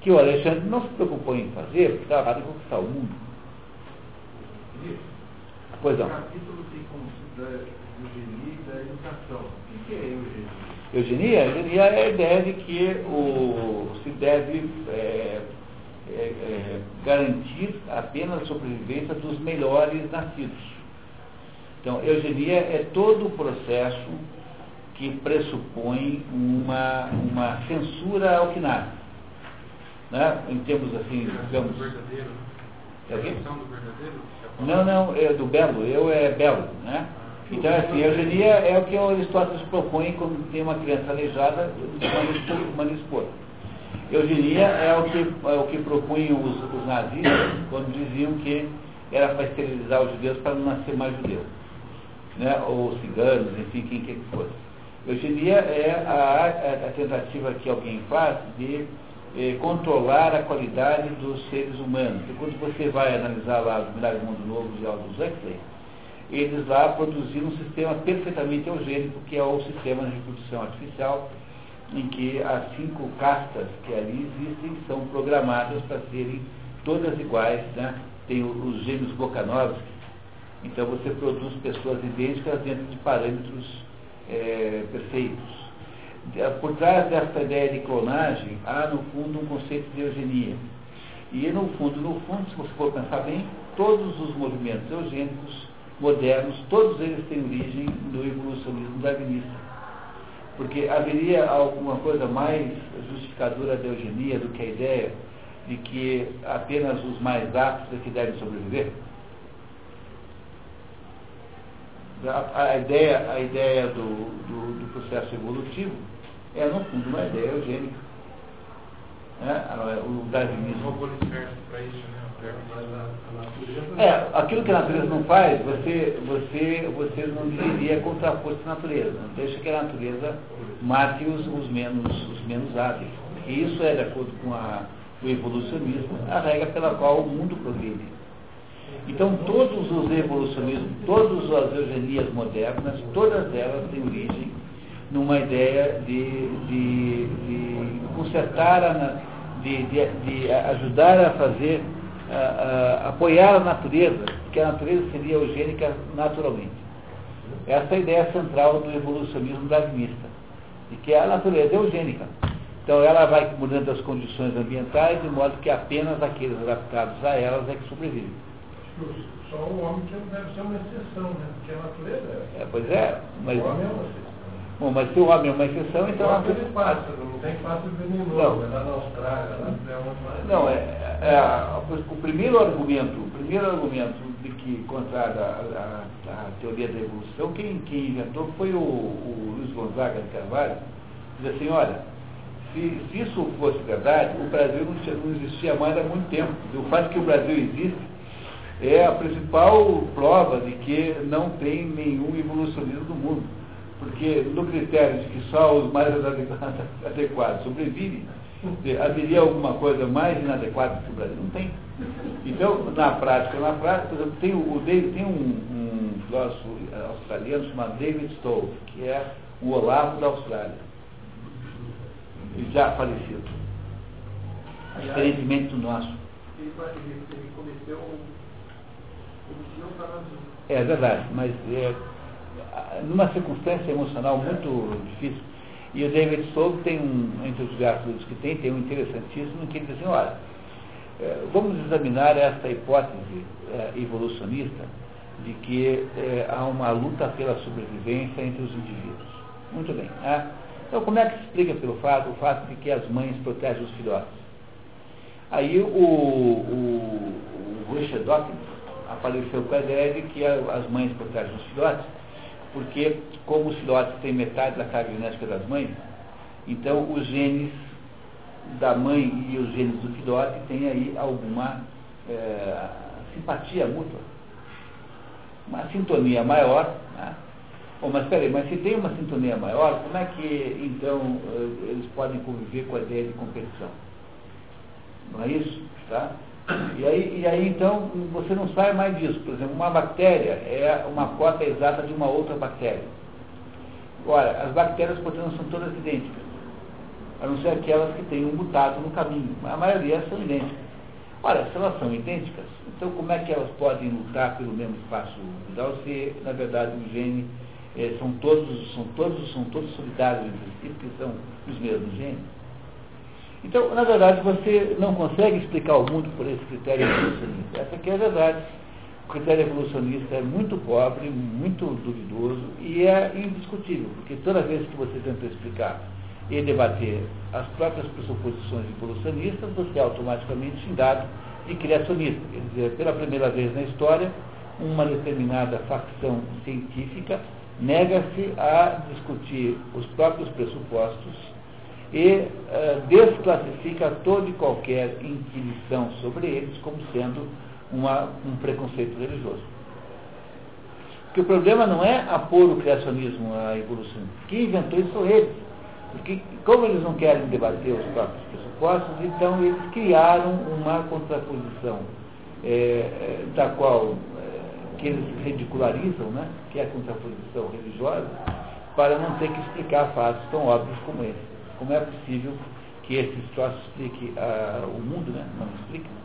Que o Alexandre não se preocupou em fazer, porque estava em conquistar o mundo. Pois não. O capítulo tem como da eugenia e da educação. O que é eugenia? Eugenia? Eugenia é a ideia de que o, se deve é, é, é, garantir apenas a sobrevivência dos melhores nascidos. Então, eugenia é todo o processo que pressupõe uma, uma censura ao que nasce. Né? Em termos assim, digamos. Verdadeiro. É o quê? do verdadeiro? Não, não, é do belo, eu é belo, né? Então, assim, a eugenia é o que o Aristóteles propõe quando tem uma criança aleijada, manda expor. Eugenia é o que, é o que propunham os, os nazistas quando diziam que era para esterilizar os judeus para não nascer mais judeu. Né? Ou ciganos, enfim, quem quer que fosse. Eugenia é a, a, a tentativa que alguém faz de eh, controlar a qualidade dos seres humanos. E quando você vai analisar lá o Milagre do Mundo Novo de Aldous Huxley, eles lá produziram um sistema perfeitamente eugênico, que é o sistema de reprodução artificial, em que as cinco castas que ali existem são programadas para serem todas iguais, né? tem os gêmeos Bokanovski, então você produz pessoas idênticas dentro de parâmetros é, perfeitos por trás dessa ideia de clonagem, há no fundo um conceito de eugenia. E no fundo, no fundo, se você for pensar bem, todos os movimentos eugênicos modernos, todos eles têm origem no evolucionismo darwinista. Porque haveria alguma coisa mais justificadora da eugenia do que a ideia de que apenas os mais aptos é que devem sobreviver? A, a ideia, a ideia do, do, do processo evolutivo é, no fundo, uma ideia eugênica. É, o darwinismo. É, aquilo que a natureza não faz, você, você, você não diria contraposto à natureza. Deixa que a natureza mate os, os, menos, os menos hábeis. E isso é, de acordo com a, o evolucionismo, a regra pela qual o mundo progride. Então, todos os evolucionismos, todas as eugenias modernas, todas elas têm origem numa ideia de, de, de consertar, a, de, de, de, ajudar a fazer, a, a, apoiar a natureza, porque a natureza seria eugênica naturalmente. Essa é a ideia central do evolucionismo darwinista, de que a natureza é eugênica. Então ela vai mudando as condições ambientais de modo que apenas aqueles adaptados a elas é que sobrevivem. Só o homem que não deve ser uma exceção, né? Porque a natureza é. é pois é, mas. O homem é uma exceção. Bom, mas se o homem é uma exceção, então... Não, aquele pássaro, não tem pássaro venenoso, não. é lá na Austrália, lá na Não, é, é, é, o primeiro argumento, o primeiro argumento de que contrário a, teoria da evolução, quem, quem inventou foi o, o Luiz Gonzaga de Carvalho, diz assim, olha, Se, se isso fosse verdade, o Brasil não, não existia mais há muito tempo. O fato que o Brasil existe é a principal prova de que não tem nenhum evolucionismo no mundo. Porque no critério de que só os mais adequados sobrevivem, haveria alguma coisa mais inadequada que o Brasil? Não tem. Então, na prática, na prática, por exemplo, tem, o, tem um, um filósofo australiano chamado David Stove, que é o Olavo da Austrália. E já falecido. Diferentemente do nosso. Ele, ele, ele cometeu é verdade, mas é, numa circunstância emocional muito difícil. E o David Stove tem um, entre os gastos que tem, tem um interessantíssimo que ele diz assim, olha, é, vamos examinar esta hipótese é, evolucionista de que é, há uma luta pela sobrevivência entre os indivíduos. Muito bem. Né? Então, como é que se explica pelo fato, o fato de que as mães protegem os filhotes? Aí o, o, o Richard Dawkins apareceu com a ideia de que as mães protegem os filhotes, porque como os filhotes têm metade da carga genética das mães, então os genes da mãe e os genes do filhote têm aí alguma é, simpatia mútua. Uma sintonia maior. Né? Bom, mas peraí, mas se tem uma sintonia maior, como é que então eh, eles podem conviver com a ideia de competição? Não é isso? Tá? E aí, e aí então você não sai mais disso. Por exemplo, uma bactéria é uma cota exata de uma outra bactéria. Ora, as bactérias, portanto, são todas idênticas, a não ser aquelas que têm um mutado no caminho. A maioria são idênticas. Ora, se elas são idênticas, então como é que elas podem lutar pelo mesmo espaço vital se, na verdade, o gene eh, são todos, são todos, são todos solidários entre si, porque são os mesmos genes? Então, na verdade, você não consegue explicar o mundo por esse critério evolucionista. Essa aqui é a verdade. O critério evolucionista é muito pobre, muito duvidoso e é indiscutível, porque toda vez que você tenta explicar e debater as próprias pressuposições evolucionistas, você é automaticamente xingado de criacionista. Quer dizer, pela primeira vez na história, uma determinada facção científica nega-se a discutir os próprios pressupostos e uh, desclassifica toda e qualquer inquisição sobre eles como sendo uma, um preconceito religioso. Porque o problema não é apor o criacionismo à evolução. Quem inventou isso são eles. Porque, como eles não querem debater os próprios pressupostos, então eles criaram uma contraposição é, da qual é, que eles ridicularizam, né, que é a contraposição religiosa, para não ter que explicar fatos tão óbvios como esse. Como é possível que esse troço explique ah, o mundo, né? Não explica.